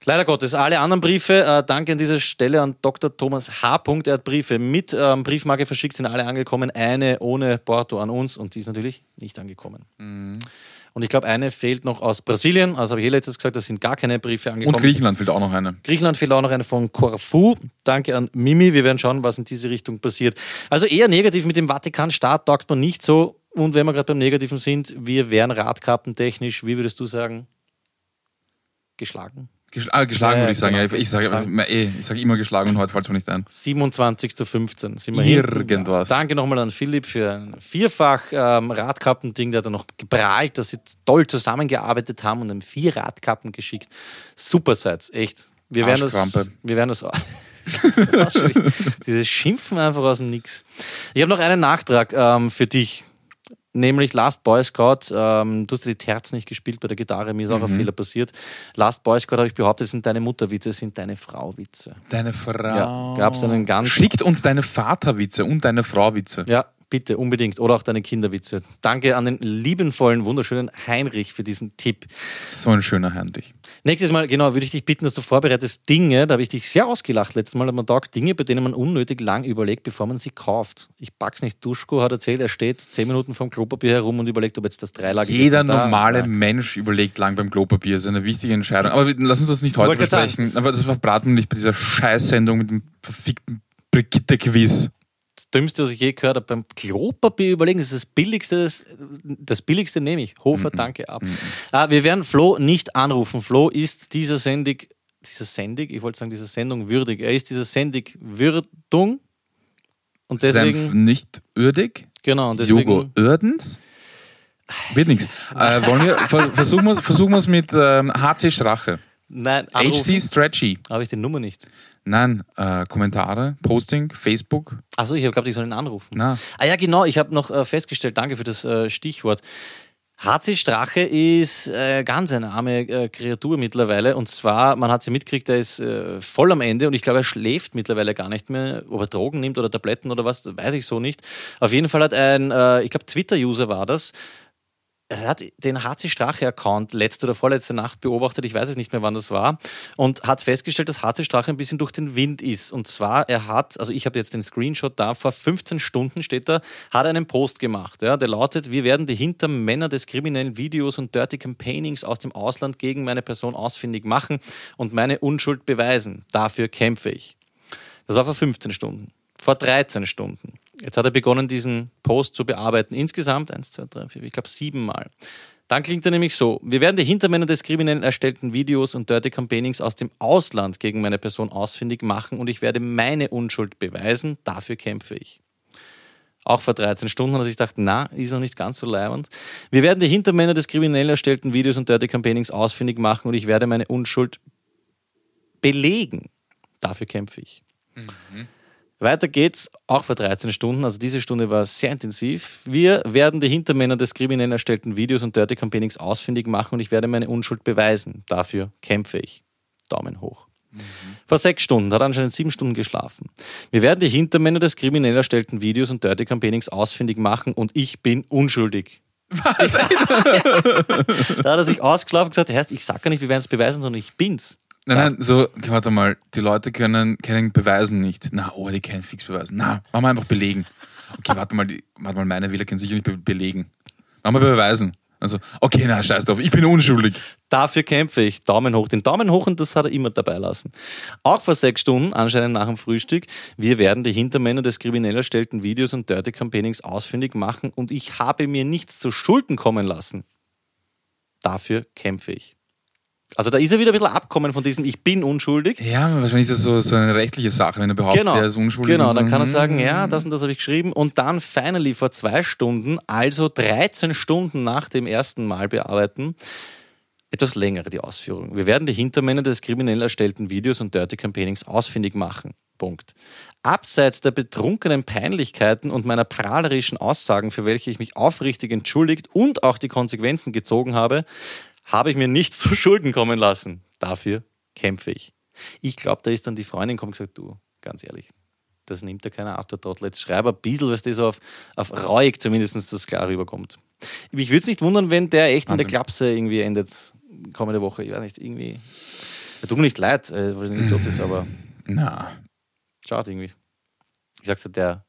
A: Leider Gottes, alle anderen Briefe, äh, danke an dieser Stelle an Dr. Thomas H. Er hat Briefe mit ähm, Briefmarke verschickt, sind alle angekommen. Eine ohne Porto an uns und die ist natürlich nicht angekommen. Mhm. Und ich glaube, eine fehlt noch aus Brasilien. Also habe ich eh letztes gesagt, da sind gar keine Briefe angekommen.
B: Und Griechenland fehlt auch noch eine.
A: Griechenland fehlt auch noch eine von Corfu. Danke an Mimi. Wir werden schauen, was in diese Richtung passiert. Also eher negativ mit dem Vatikanstaat taugt man nicht so. Und wenn wir gerade beim Negativen sind, wir wären radkappentechnisch, wie würdest du sagen, geschlagen?
B: Ah, geschlagen ja, würde ich sagen. Genau. ich sage eh, ich sage immer geschlagen und heute fällt es mir nicht ein.
A: 27 zu 15 sind wir
B: Irgendwas.
A: Ja. Danke nochmal an Philipp für ein vierfach ähm, Radkappending. Der hat dann noch geprahlt, dass sie toll zusammengearbeitet haben und einem vier Radkappen geschickt. Super seid echt. Wir werden das. Wir werden das *laughs* Dieses Schimpfen einfach aus dem Nix. Ich habe noch einen Nachtrag ähm, für dich nämlich Last Boy Scout. Ähm, du hast die Terz nicht gespielt bei der Gitarre, mir ist auch mhm. ein Fehler passiert. Last Boy Scout habe ich behauptet, sind deine Mutterwitze, sind deine Frauwitze.
B: Deine Frau.
A: Ja, gab es einen ganz.
B: Schickt uns deine Vaterwitze und deine Frauwitze.
A: Ja, bitte, unbedingt. Oder auch deine Kinderwitze. Danke an den liebenvollen, wunderschönen Heinrich für diesen Tipp.
B: So ein schöner Heinrich.
A: Nächstes Mal, genau, würde ich dich bitten, dass du vorbereitest Dinge, da habe ich dich sehr ausgelacht letztes Mal am Tag, Dinge, bei denen man unnötig lang überlegt, bevor man sie kauft. Ich pack's nicht. Duschko hat erzählt, er steht zehn Minuten vom Klopapier herum und überlegt, ob jetzt das dreilagige
B: Jeder normale da, Mensch überlegt lang beim Klopapier. Das ist eine wichtige Entscheidung. Aber lass uns das nicht heute besprechen. Aber das verbraten wir nicht bei dieser Scheißsendung mit dem verfickten Brigitte-Quiz
A: Dümmste, was ich je gehört habe, beim Klopapier überlegen, das ist das Billigste, das, das Billigste nehme ich. Hofer, mm -mm. danke ab. Mm ah, wir werden Flo nicht anrufen. Flo ist dieser Sendig, dieser Sendig, ich wollte sagen, dieser Sendung würdig. Er ist dieser Sendig Würdung.
B: Und deswegen. Senf nicht würdig?
A: Genau. Und deswegen,
B: Jogo Ördens? Wird nichts. Äh, wollen wir, versuchen wir es mit ähm, HC Strache.
A: Nein,
B: anrufen. HC Stretchy.
A: Habe ich die Nummer nicht.
B: Nein, äh, Kommentare, Posting, Facebook.
A: Achso, ich glaube, ich soll ihn anrufen.
B: Na.
A: Ah ja, genau, ich habe noch äh, festgestellt, danke für das äh, Stichwort. HC Strache ist äh, ganz eine arme äh, Kreatur mittlerweile. Und zwar, man hat sie mitgekriegt, er ist äh, voll am Ende und ich glaube, er schläft mittlerweile gar nicht mehr. Ob er Drogen nimmt oder Tabletten oder was, weiß ich so nicht. Auf jeden Fall hat ein, äh, ich glaube, Twitter-User war das, er hat den HC Strache-Account letzte oder vorletzte Nacht beobachtet, ich weiß es nicht mehr, wann das war, und hat festgestellt, dass HC Strache ein bisschen durch den Wind ist. Und zwar, er hat, also ich habe jetzt den Screenshot da, vor 15 Stunden steht da, hat einen Post gemacht, ja, der lautet, wir werden die Hintermänner des kriminellen Videos und Dirty Campaignings aus dem Ausland gegen meine Person ausfindig machen und meine Unschuld beweisen. Dafür kämpfe ich. Das war vor 15 Stunden. Vor 13 Stunden. Jetzt hat er begonnen, diesen Post zu bearbeiten. Insgesamt eins, zwei, drei, vier, ich glaube siebenmal. Dann klingt er nämlich so: Wir werden die Hintermänner des kriminellen erstellten Videos und Dirty Campaignings aus dem Ausland gegen meine Person ausfindig machen und ich werde meine Unschuld beweisen. Dafür kämpfe ich. Auch vor 13 Stunden hat er sich gedacht, na, ist noch nicht ganz so leibend. Wir werden die Hintermänner des kriminell erstellten Videos und Dirty Campaignings ausfindig machen und ich werde meine Unschuld belegen. Dafür kämpfe ich. Mhm. Weiter geht's, auch vor 13 Stunden, also diese Stunde war sehr intensiv. Wir werden die Hintermänner des kriminell erstellten Videos und Dirty Campaignings ausfindig machen und ich werde meine Unschuld beweisen. Dafür kämpfe ich. Daumen hoch. Mhm. Vor sechs Stunden, hat anscheinend sieben Stunden geschlafen. Wir werden die Hintermänner des kriminell erstellten Videos und Dirty Campaignings ausfindig machen und ich bin unschuldig. Was? *laughs* da hat er sich ausgeschlafen und gesagt, ich sag gar nicht, wir werden es beweisen, sondern ich bin's.
B: Nein, nein, so, warte mal, die Leute können, können beweisen nicht. Na, oh, die können fix beweisen. Na, machen wir einfach belegen. Okay, warte mal, die, warte mal, meine Wähler können sicher nicht be belegen. Machen wir beweisen. Also, okay, na, scheiß drauf, ich bin unschuldig.
A: Dafür kämpfe ich. Daumen hoch. Den Daumen hoch und das hat er immer dabei lassen. Auch vor sechs Stunden, anscheinend nach dem Frühstück, wir werden die Hintermänner des kriminell erstellten Videos und Dirty Campaignings ausfindig machen und ich habe mir nichts zu Schulden kommen lassen. Dafür kämpfe ich. Also da ist er wieder ein bisschen abkommen von diesem Ich bin unschuldig.
B: Ja, wahrscheinlich ist das so, so eine rechtliche Sache, wenn er behauptet,
A: Genau,
B: er ist unschuldig.
A: genau dann
B: so,
A: kann er
B: hm.
A: sagen, ja, das und das habe ich geschrieben. Und dann finally vor zwei Stunden, also 13 Stunden nach dem ersten Mal bearbeiten, etwas längere die Ausführung. Wir werden die Hintermänner des kriminell erstellten Videos und Dirty Campaignings ausfindig machen. Punkt. Abseits der betrunkenen Peinlichkeiten und meiner prahlerischen Aussagen, für welche ich mich aufrichtig entschuldigt und auch die Konsequenzen gezogen habe, habe ich mir nichts *laughs* zu Schulden kommen lassen. Dafür kämpfe ich. Ich glaube, da ist dann die Freundin gekommen und gesagt, du, ganz ehrlich, das nimmt ja keiner ab, der Trottel. Jetzt schreib ein bisschen, was das so auf, auf rauig zumindest das klar rüberkommt. Ich würde es nicht wundern, wenn der echt in der
B: Wahnsinn.
A: Klapse irgendwie endet kommende Woche. Ich weiß nicht, irgendwie. Ja, tut mir nicht leid, äh, weil er nicht tot ist, aber *clears throat*
B: Na,
A: schade irgendwie. Ich sag's dir, der.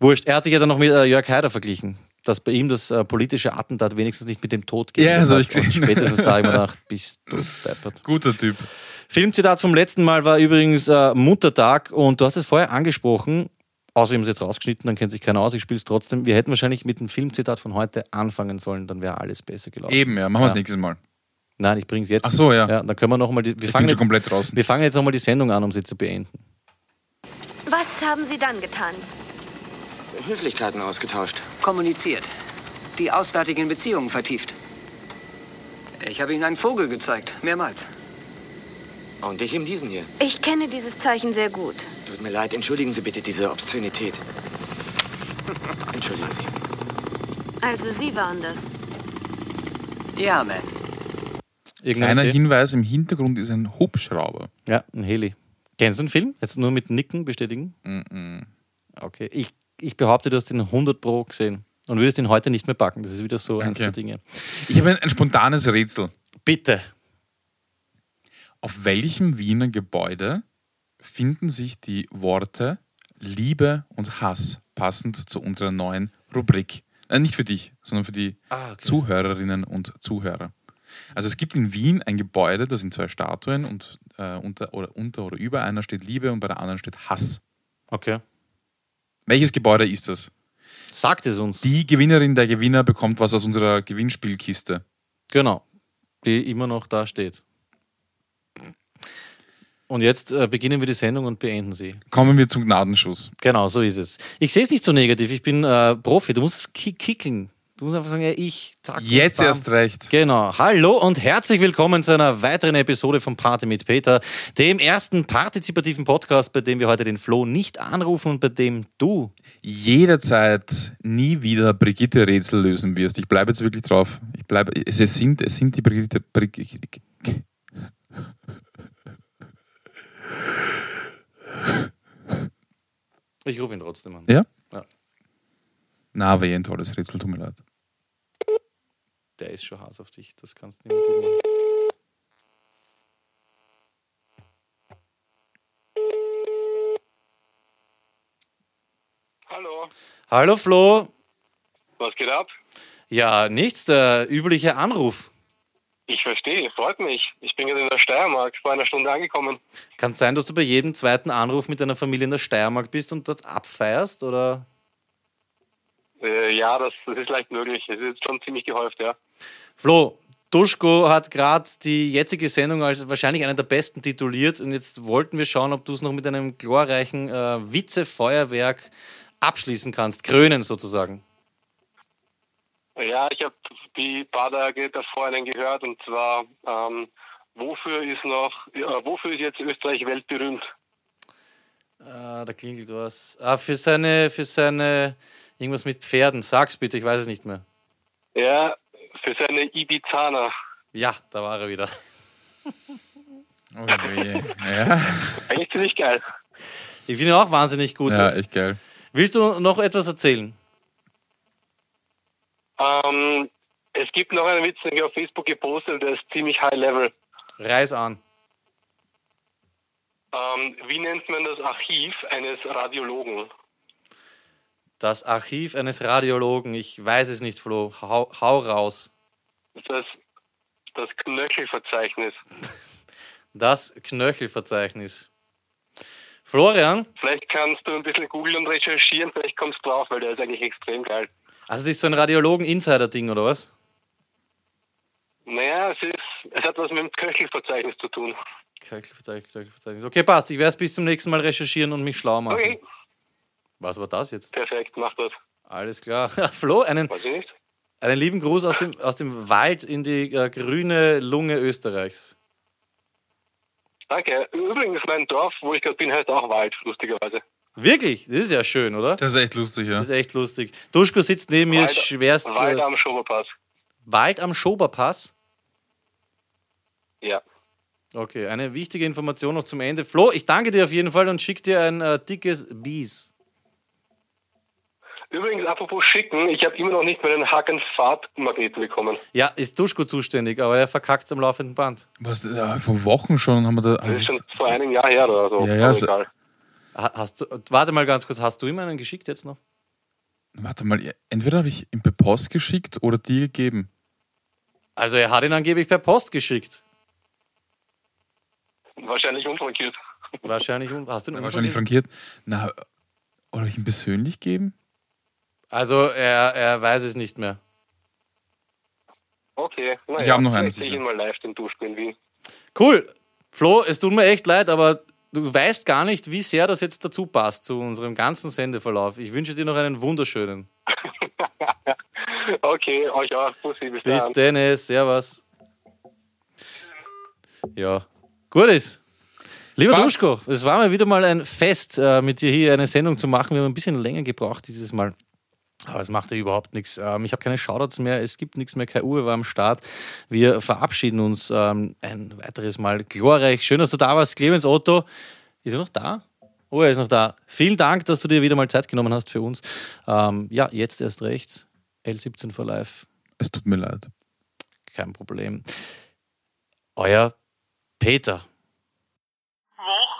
A: Wurscht. Er hat sich ja dann noch mit äh, Jörg Haider verglichen, dass bei ihm das äh, politische Attentat wenigstens nicht mit dem Tod geht.
B: Ja, das hab ich
A: Und
B: gesehen.
A: Spätestens da immer *laughs* gedacht, bist du deppert.
B: guter Typ.
A: Filmzitat vom letzten Mal war übrigens äh, Muttertag und du hast es vorher angesprochen. Außer wir haben es jetzt rausgeschnitten, dann kennt sich keiner aus, ich spiele es trotzdem. Wir hätten wahrscheinlich mit dem Filmzitat von heute anfangen sollen, dann wäre alles besser gelaufen.
B: Eben, ja, machen wir es
A: Ja.
B: nächstes Mal.
A: Nein, ich bringe es jetzt.
B: Ach so, ja.
A: ja. Dann können wir noch mal die. Wir
B: Ich
A: fangen,
B: bin schon
A: jetzt,
B: komplett draußen.
A: wir fangen jetzt nochmal die Sendung an, um sie zu beenden.
J: Was haben Sie dann getan?
K: Höflichkeiten ausgetauscht.
L: kommuniziert. Die auswärtigen Beziehungen vertieft. Ich habe Ihnen einen Vogel gezeigt, mehrmals.
K: Und ich ihm diesen hier.
J: Ich kenne dieses Zeichen sehr gut.
K: Tut mir leid, entschuldigen Sie bitte diese Obszönität. *laughs* Entschuldigen Sie.
J: Also Sie waren das.
L: Ja, Ma'am.
B: Kleiner
A: Idee?
B: Hinweis, im Hintergrund ist ein Hubschrauber.
A: Ja, ein Heli. Kennst du den Film? Jetzt nur mit Nicken bestätigen?
B: Mhm.
A: Okay. Ich, ich behaupte, du hast den 100 Pro gesehen und würdest ihn heute nicht mehr packen. Das ist wieder so eins der Dinge.
B: Ich habe ein, ein spontanes Rätsel.
A: Bitte.
B: Auf welchem Wiener Gebäude finden sich die Worte Liebe und Hass passend zu unserer neuen Rubrik? Äh, nicht für dich, sondern für die
A: Ah, okay.
B: Zuhörerinnen und Zuhörer. Also es gibt in Wien ein Gebäude, da sind zwei Statuen und äh, unter, oder unter oder über einer steht Liebe und bei der anderen steht Hass.
A: Okay.
B: Welches Gebäude ist das?
A: Sagt es uns.
B: Die Gewinnerin, der Gewinner bekommt was aus unserer Gewinnspielkiste.
A: Genau. Die immer noch da steht. Und jetzt äh, beginnen wir die Sendung und beenden sie.
B: Kommen wir zum Gnadenschuss.
A: Genau, so ist es. Ich sehe es nicht so negativ. Ich bin äh, Profi. Du musst es ki kickeln. Du musst einfach sagen, ja, ich, zack.
B: Jetzt erst recht.
A: Genau. Hallo und herzlich willkommen zu einer weiteren Episode von Party mit Peter, dem ersten partizipativen Podcast, bei dem wir heute den Flo nicht anrufen und bei dem du
B: jederzeit nie wieder Brigitte-Rätsel lösen wirst. Ich bleibe jetzt wirklich drauf. Ich bleibe, es, es, sind, es sind die Brigitte. Brigitte
A: Ich rufe ihn trotzdem an.
B: ja?
A: Ja.
B: Na, aber eh ein tolles Rätsel, tut mir leid.
A: Der ist schon Hass auf dich. Das kannst du nicht mehr gut machen.
M: Hallo,
A: Hallo Flo.
M: was geht ab?
A: Ja, nichts, der übliche Anruf.
M: Ich verstehe, freut mich. Ich bin gerade in der Steiermark, vor einer Stunde angekommen.
A: Kann es sein, dass du bei jedem zweiten Anruf mit deiner Familie in der Steiermark bist und dort abfeierst? Oder?
M: Äh, ja, das, das ist leicht möglich. Es ist schon ziemlich gehäuft, ja.
A: Flo, Duschko hat gerade die jetzige Sendung als wahrscheinlich eine der besten tituliert und jetzt wollten wir schauen, ob du es noch mit einem glorreichen äh, Witzefeuerwerk abschließen kannst, krönen sozusagen.
M: Ja, ich habe die paar Tage davor einen gehört und zwar, ähm, wofür ist noch, ja, wofür ist jetzt Österreich weltberühmt?
A: Äh, da klingelt was. Ah, für seine, für seine, irgendwas mit Pferden. Sag's bitte, ich weiß es nicht mehr.
M: Ja, für seine Ibizaner.
A: Ja, da war er wieder.
B: Oh je. Ja.
M: Eigentlich ziemlich geil.
A: Ich finde ihn auch wahnsinnig gut.
B: ja, echt geil.
A: Willst du noch etwas erzählen?
M: Ähm, es gibt noch einen Witz, den ich auf Facebook gepostet, der ist ziemlich high level.
A: Reiß an.
M: Ähm, wie nennt man das Archiv eines Radiologen?
A: Das Archiv eines Radiologen. Ich weiß es nicht, Flo. Hau, hau raus.
M: Das, das Knöchelverzeichnis. *laughs*
A: Das Knöchelverzeichnis. Florian,
M: Vielleicht kannst du ein bisschen googeln und recherchieren, vielleicht kommst du drauf, weil der ist eigentlich extrem geil.
A: also das ist so ein Radiologen-Insider-Ding, oder was?
M: Naja, es ist es hat was mit dem Köchelverzeichnis zu tun.
A: Köchelverzeichnis, Köchelverzeichnis. Okay, passt. Ich werde es bis zum nächsten Mal recherchieren und mich schlau machen.
M: Okay.
A: Was war das jetzt?
M: Perfekt, mach das.
A: Alles klar. *laughs* Flo, einen, einen lieben Gruß aus dem, aus dem Wald in die äh, grüne Lunge Österreichs.
M: Danke. Übrigens, mein Dorf, wo ich gerade bin, heißt auch Wald, lustigerweise.
A: Wirklich? Das ist ja schön, oder?
B: Das ist echt lustig, ja.
A: Das ist echt lustig. Duschko sitzt neben mir,
M: Wald-
A: ist schwerst.
M: Wald am Schoberpass.
A: Wald am Schoberpass?
M: Ja.
A: Okay, eine wichtige Information noch zum Ende. Flo, ich danke dir auf jeden Fall und schicke dir ein äh, dickes Bies.
M: Übrigens, apropos schicken, ich habe immer noch nicht meinen Haken-Fahrtmagneten bekommen.
A: Ja, ist Duschko zuständig, aber er verkackt am laufenden Band.
B: Was, ja, vor Wochen schon haben wir da
M: Das ist schon vor einem Jahr her oder so.
B: Ja, ja,
M: Aber
B: so-
M: egal.
A: Ha- Hast du, warte mal ganz kurz, hast du ihm einen geschickt jetzt noch?
B: Warte mal, entweder habe ich ihn per Post geschickt oder dir gegeben.
A: Also er hat ihn angeblich per Post geschickt.
M: Wahrscheinlich unfrankiert.
A: Wahrscheinlich. Hast du ihn
B: Wahrscheinlich
A: unverliebt?
B: frankiert. Na, oder ich ihn persönlich geben?
A: Also er, er weiß es nicht mehr.
M: Okay, naja.
B: Ich hab noch einen,
M: Ich sehe ihn mal live, den Duschko in Wien.
A: Cool. Flo, es tut mir echt leid, aber du weißt gar nicht, wie sehr das jetzt dazu passt zu unserem ganzen Sendeverlauf. Ich wünsche dir noch einen wunderschönen. *laughs*
M: Okay, euch auch. Bussi, bis
A: Bis
M: dann.
A: dann, servus. Ja, gut ist. Lieber
B: Passt.
A: Duschko, es war mir wieder mal ein Fest, äh, mit dir hier eine Sendung zu machen. Wir haben ein bisschen länger gebraucht dieses Mal. Aber es macht ja überhaupt nichts. Ähm, ich habe keine Shoutouts mehr, es gibt nichts mehr. Kai Uwe war am Start. Wir verabschieden uns ähm, ein weiteres Mal glorreich. Schön, dass du da warst. Clemens Otto, ist er noch da? Oh, er ist noch da. Vielen Dank, dass du dir wieder mal Zeit genommen hast für uns. Ähm, ja, jetzt erst recht. L17 for Life.
B: Es tut mir leid.
A: Kein Problem. Euer Peter.
N: Woche